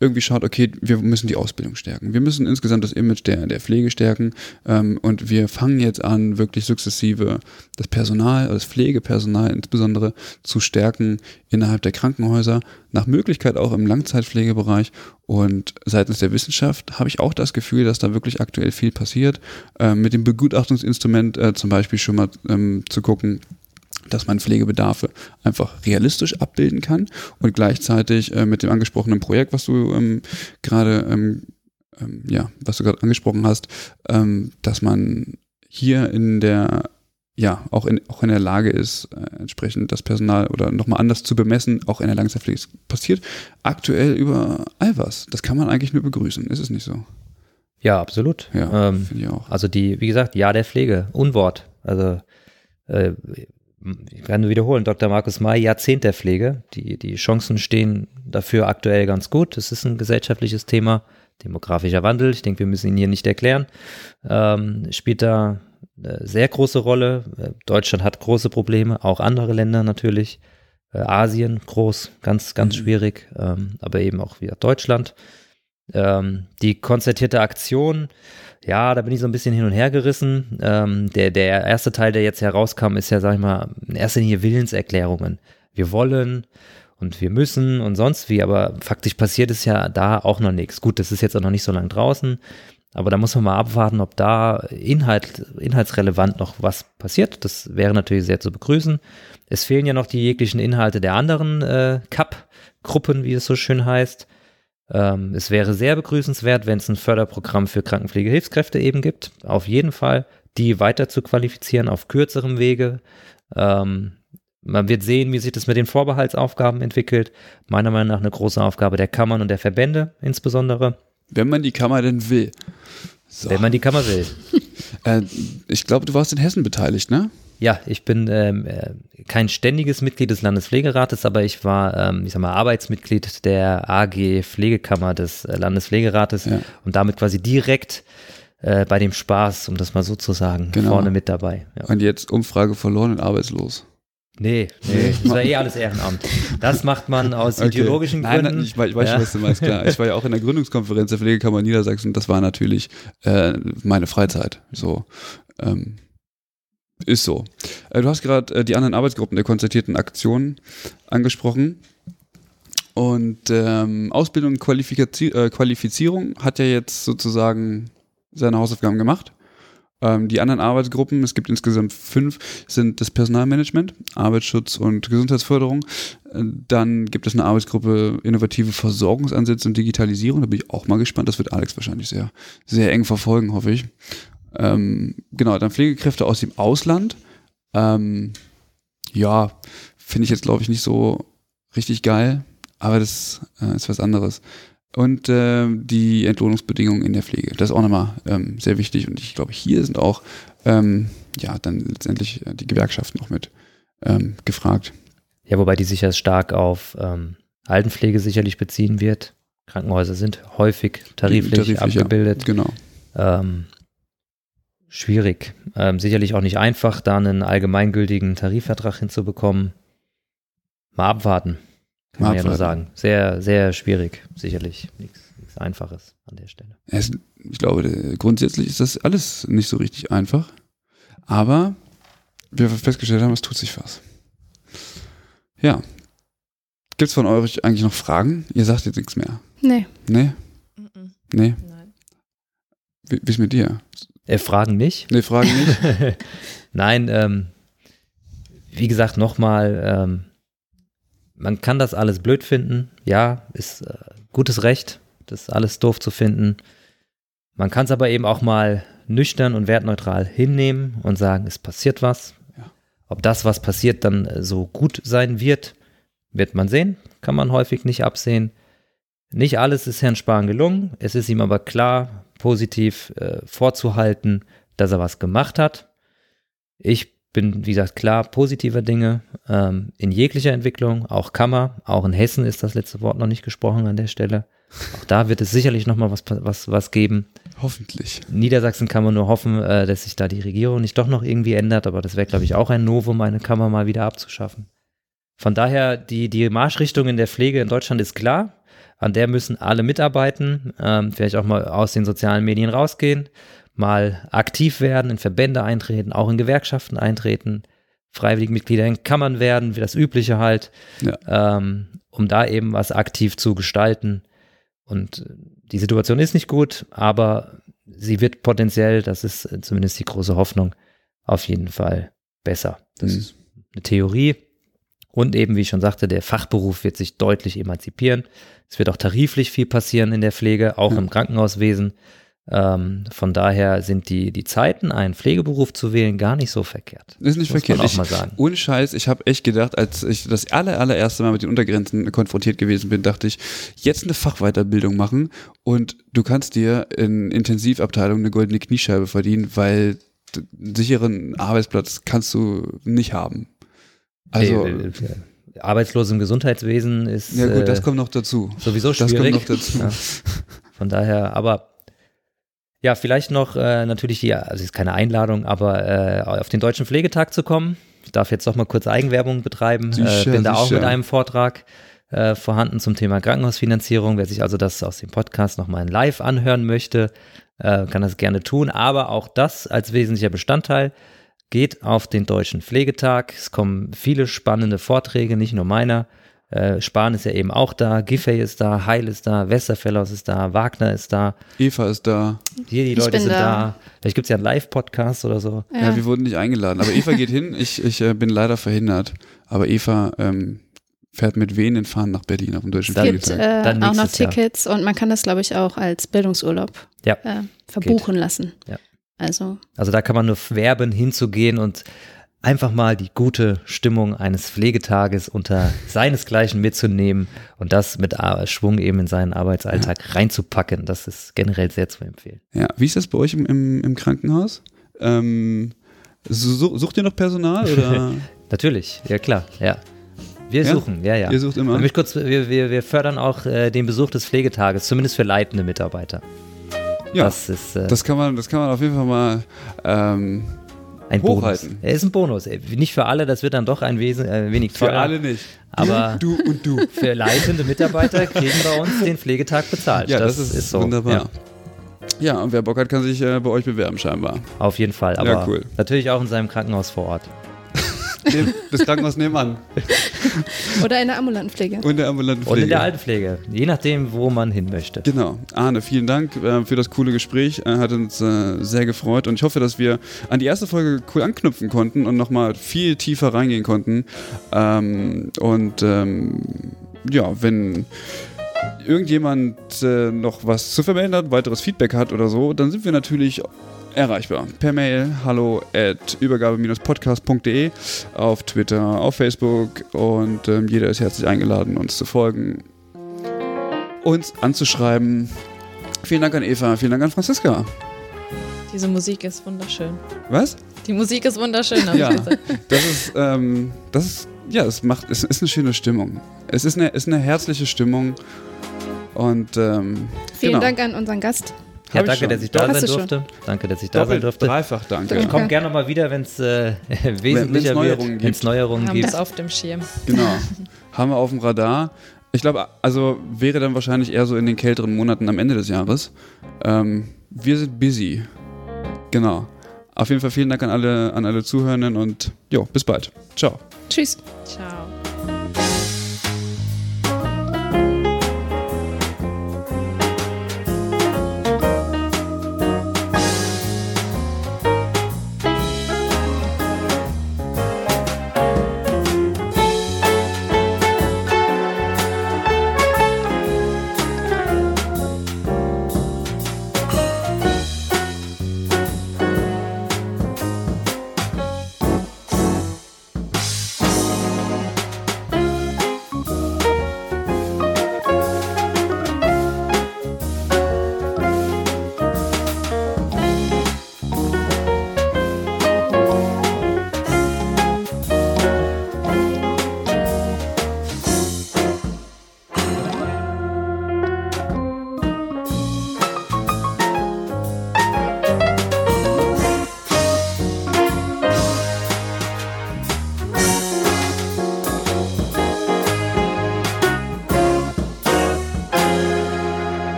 irgendwie schaut, okay, wir müssen die Ausbildung stärken. Wir müssen insgesamt das Image der, der Pflege stärken ähm, und wir fangen jetzt an, wirklich sukzessive das Personal, das Pflegepersonal insbesondere zu stärken innerhalb der Krankenhäuser, nach Möglichkeit auch im Langzeitpflegebereich und seitens der Wissenschaft habe ich auch das Gefühl, dass da wirklich aktuell viel passiert. Ähm, mit dem Begutachtungsinstrument äh, zum Beispiel schon mal ähm, zu gucken, dass man Pflegebedarfe einfach realistisch abbilden kann und gleichzeitig äh, mit dem angesprochenen Projekt, was du ähm, gerade ähm, ähm, ja, was du gerade angesprochen hast, ähm, dass man hier in der ja, auch in, auch in der Lage ist, äh, entsprechend das Personal oder nochmal anders zu bemessen, auch in der Langzeitpflege. Es passiert aktuell überall was. Das kann man eigentlich nur begrüßen, ist es nicht so? Ja, absolut. Ja, ähm, finde ich auch. Also die, wie gesagt, Ja der Pflege, Unwort. Also äh, ich kann nur wiederholen, Dr. Markus May, Jahrzehnt der Pflege. Die, die Chancen stehen dafür aktuell ganz gut. Es ist ein gesellschaftliches Thema, demografischer Wandel. Ich denke, wir müssen ihn hier nicht erklären. Ähm, spielt da eine sehr große Rolle. Deutschland hat große Probleme, auch andere Länder natürlich. Äh, Asien groß, ganz, ganz mhm. schwierig, ähm, aber eben auch wieder Deutschland. Ähm, die konzertierte Aktion, ja, da bin ich so ein bisschen hin und her gerissen. Ähm, der, der erste Teil, der jetzt herauskam, ist ja, sag ich mal, in erster Linie Willenserklärungen. Wir wollen und wir müssen und sonst wie, aber faktisch passiert ist ja da auch noch nichts. Gut, das ist jetzt auch noch nicht so lange draußen, aber da muss man mal abwarten, ob da Inhalt, inhaltsrelevant noch was passiert. Das wäre natürlich sehr zu begrüßen. Es fehlen ja noch die jeglichen Inhalte der anderen äh, Cup-Gruppen, wie es so schön heißt. Ähm, es wäre sehr begrüßenswert, wenn es ein Förderprogramm für Krankenpflegehilfskräfte eben gibt. Auf jeden Fall, die weiter zu qualifizieren auf kürzerem Wege. Ähm, man wird sehen, wie sich das mit den Vorbehaltsaufgaben entwickelt. Meiner Meinung nach eine große Aufgabe der Kammern und der Verbände insbesondere. Wenn man die Kammer denn will. So. Wenn man die Kammer will. äh, ich glaube, du warst in Hessen beteiligt, ne? Ja, ich bin ähm, äh, kein ständiges Mitglied des Landespflegerates, aber ich war, ähm, ich sag mal, Arbeitsmitglied der AG Pflegekammer des äh, Landespflegerates ja. und damit quasi direkt äh, bei dem Spaß, um das mal so zu sagen, genau. vorne mit dabei. Ja. Und jetzt Umfrage verloren und arbeitslos. Nee, nee, das war eh alles Ehrenamt. Das macht man aus okay. ideologischen Gründen. Nein, nein, ich, ich weiß schon, was du meinst, klar. Ich war ja auch in der Gründungskonferenz der Pflegekammer Niedersachsen. Das war natürlich äh, meine Freizeit. So, ähm, ist so. Äh, du hast gerade äh, die anderen Arbeitsgruppen der konzertierten Aktionen angesprochen. Und ähm, Ausbildung und Qualifizi äh, Qualifizierung hat ja jetzt sozusagen seine Hausaufgaben gemacht. Ähm, die anderen Arbeitsgruppen, es gibt insgesamt fünf, sind das Personalmanagement, Arbeitsschutz und Gesundheitsförderung. Dann gibt es eine Arbeitsgruppe innovative Versorgungsansätze und Digitalisierung. Da bin ich auch mal gespannt. Das wird Alex wahrscheinlich sehr, sehr eng verfolgen, hoffe ich. Ähm, genau, dann Pflegekräfte aus dem Ausland. Ähm, ja, finde ich jetzt, glaube ich, nicht so richtig geil, aber das äh, ist was anderes und äh, die Entlohnungsbedingungen in der Pflege. Das ist auch nochmal ähm, sehr wichtig und ich glaube, hier sind auch ähm, ja dann letztendlich äh, die Gewerkschaften noch mit ähm, gefragt. Ja, wobei die sich ja stark auf ähm, Altenpflege sicherlich beziehen wird. Krankenhäuser sind häufig tariflich, tariflich abgebildet. Ja, genau. Ähm, schwierig. Ähm, sicherlich auch nicht einfach, da einen allgemeingültigen Tarifvertrag hinzubekommen. Mal abwarten. Kann man ja nur sagen. Sehr, sehr schwierig, sicherlich. Nichts, Einfaches an der Stelle. Es, ich glaube, grundsätzlich ist das alles nicht so richtig einfach. Aber wir festgestellt haben, es tut sich was. Ja. Gibt es von euch eigentlich noch Fragen? Ihr sagt jetzt nichts mehr. Nee. Nee? Mm Nee? Nein. Wie, wie ist mit dir? Äh, fragen nicht? Nee, fragen nicht. Nein, ähm, wie gesagt, nochmal, ähm, man kann das alles blöd finden. Ja, ist äh, gutes Recht, das alles doof zu finden. Man kann es aber eben auch mal nüchtern und wertneutral hinnehmen und sagen, es passiert was. Ja. Ob das, was passiert, dann äh, so gut sein wird, wird man sehen. Kann man häufig nicht absehen. Nicht alles ist Herrn Spahn gelungen. Es ist ihm aber klar positiv äh, vorzuhalten, dass er was gemacht hat. Ich bin, wie gesagt, klar positiver Dinge ähm, in jeglicher Entwicklung, auch Kammer, auch in Hessen ist das letzte Wort noch nicht gesprochen an der Stelle. Auch da wird es sicherlich nochmal was, was, was geben. Hoffentlich. Niedersachsen kann man nur hoffen, äh, dass sich da die Regierung nicht doch noch irgendwie ändert, aber das wäre, glaube ich, auch ein Novum, eine Kammer mal wieder abzuschaffen. Von daher, die, die Marschrichtung in der Pflege in Deutschland ist klar. An der müssen alle mitarbeiten, ähm, vielleicht auch mal aus den sozialen Medien rausgehen mal aktiv werden, in Verbände eintreten, auch in Gewerkschaften eintreten, freiwillige Mitglieder in Kammern werden, wie das Übliche halt, ja. ähm, um da eben was aktiv zu gestalten. Und äh, die Situation ist nicht gut, aber sie wird potenziell, das ist äh, zumindest die große Hoffnung, auf jeden Fall besser. Das mhm. ist eine Theorie. Und eben, wie ich schon sagte, der Fachberuf wird sich deutlich emanzipieren. Es wird auch tariflich viel passieren in der Pflege, auch ja. im Krankenhauswesen. Ähm, von daher sind die, die Zeiten, einen Pflegeberuf zu wählen, gar nicht so verkehrt. Ist nicht Muss verkehrt. Man auch mal sagen. ohne Scheiß, ich habe echt gedacht, als ich das aller, allererste Mal mit den Untergrenzen konfrontiert gewesen bin, dachte ich, jetzt eine Fachweiterbildung machen und du kannst dir in Intensivabteilung eine goldene Kniescheibe verdienen, weil einen sicheren Arbeitsplatz kannst du nicht haben. Also. Äh, Arbeitslos im Gesundheitswesen ist. Ja, gut, das äh, kommt noch dazu. Sowieso schwierig. Das kommt noch dazu. Ja. Von daher, aber ja, vielleicht noch äh, natürlich die, also ist keine Einladung, aber äh, auf den Deutschen Pflegetag zu kommen. Ich darf jetzt doch mal kurz Eigenwerbung betreiben. Sicher, äh, bin da sicher. auch mit einem Vortrag. äh, vorhanden zum Thema Krankenhausfinanzierung. Wer sich also das aus dem Podcast nochmal in live anhören möchte, äh, kann das gerne tun. Aber auch das als wesentlicher Bestandteil geht auf den Deutschen Pflegetag. Es kommen viele spannende Vorträge, nicht nur meiner. Äh, Spahn ist ja eben auch da, Giffey ist da, Heil ist da, Westerfellows ist da, Wagner ist da. Eva ist da. Hier die Ich Leute bin sind da. da. Vielleicht gibt es ja einen Live-Podcast oder so. Ja. wir wurden nicht eingeladen. Aber Eva geht hin. Ich, ich äh, bin leider verhindert. Aber Eva ähm, fährt mit Wehen Fahren nach Berlin auf dem Deutschen es gibt äh, Dann auch noch nächstes Jahr. Tickets und man kann das, glaube ich, auch als Bildungsurlaub Ja. äh, verbuchen lassen. Ja. Also Also da kann man nur werben, hinzugehen und einfach mal die gute Stimmung eines Pflegetages unter seinesgleichen mitzunehmen und das mit Schwung eben in seinen Arbeitsalltag reinzupacken. Das ist generell sehr zu empfehlen. Ja, wie ist das bei euch im, im, im Krankenhaus? Ähm, su- sucht ihr noch Personal oder Natürlich, ja klar, ja. Wir Ja? suchen, ja, ja. ihr sucht immer? Kurz, wir, wir, wir fördern auch äh, den Besuch des Pflegetages, zumindest für leitende Mitarbeiter. Ja, das ist äh, Das kann man, das kann man auf jeden Fall mal. Ähm, ein Bonus. hochhalten. Er ist ein Bonus. Äh, Nicht für alle, das wird dann doch ein Wesen, äh, wenig für teurer. alle nicht. Aber- du, und du. Für leitende Mitarbeiter kriegen bei uns den Pflegetag bezahlt. Ja, das, ist, so. wunderbar. Ja, Ja. und wer Bock hat, kann sich äh, bei euch bewerben scheinbar. auf jeden Fall. Aber Ja, cool. natürlich auch in seinem Krankenhaus vor Ort. Das Krankenhaus nebenan. oder in der ambulanten Pflege. Und der ambulanten Und Pflege. in der Altenpflege. Je nachdem, wo man hin möchte. Genau. Arne, vielen Dank äh, für das coole Gespräch. Äh, hat uns äh, sehr gefreut und ich hoffe, dass wir an die erste Folge cool anknüpfen konnten und nochmal viel tiefer reingehen konnten. Ähm, und ähm, ja, wenn irgendjemand äh, noch was zu vermelden hat, weiteres Feedback hat oder so, dann sind wir natürlich erreichbar. Per Mail hallo at übergabe-podcast.de auf Twitter, auf Facebook und ähm, jeder ist herzlich eingeladen, uns zu folgen, uns anzuschreiben. Vielen Dank an Eva, vielen Dank an Franziska. Diese Musik ist wunderschön. Was? Die Musik ist wunderschön, Ja. Das ist, ähm, das ist, ja, es macht, es ist eine schöne Stimmung. Es ist eine, ist eine herzliche Stimmung und ähm, Vielen genau. Dank an unseren Gast. Ja, danke, dass ich da Hast sein durfte. Danke, dass ich da sein durfte. dreifach danke. Ich komme gerne nochmal wieder, wenn es äh, wesentlicher Neuerungen wird, gibt. wenn es Neuerungen Haben gibt. das auf dem Schirm. Genau. Haben wir auf dem Radar. Ich glaube, also wäre dann wahrscheinlich eher so in den kälteren Monaten am Ende des Jahres. Ähm, wir sind busy. Genau. Auf jeden Fall vielen Dank an alle, an alle Zuhörenden und jo, bis bald. Ciao. Tschüss. Ciao.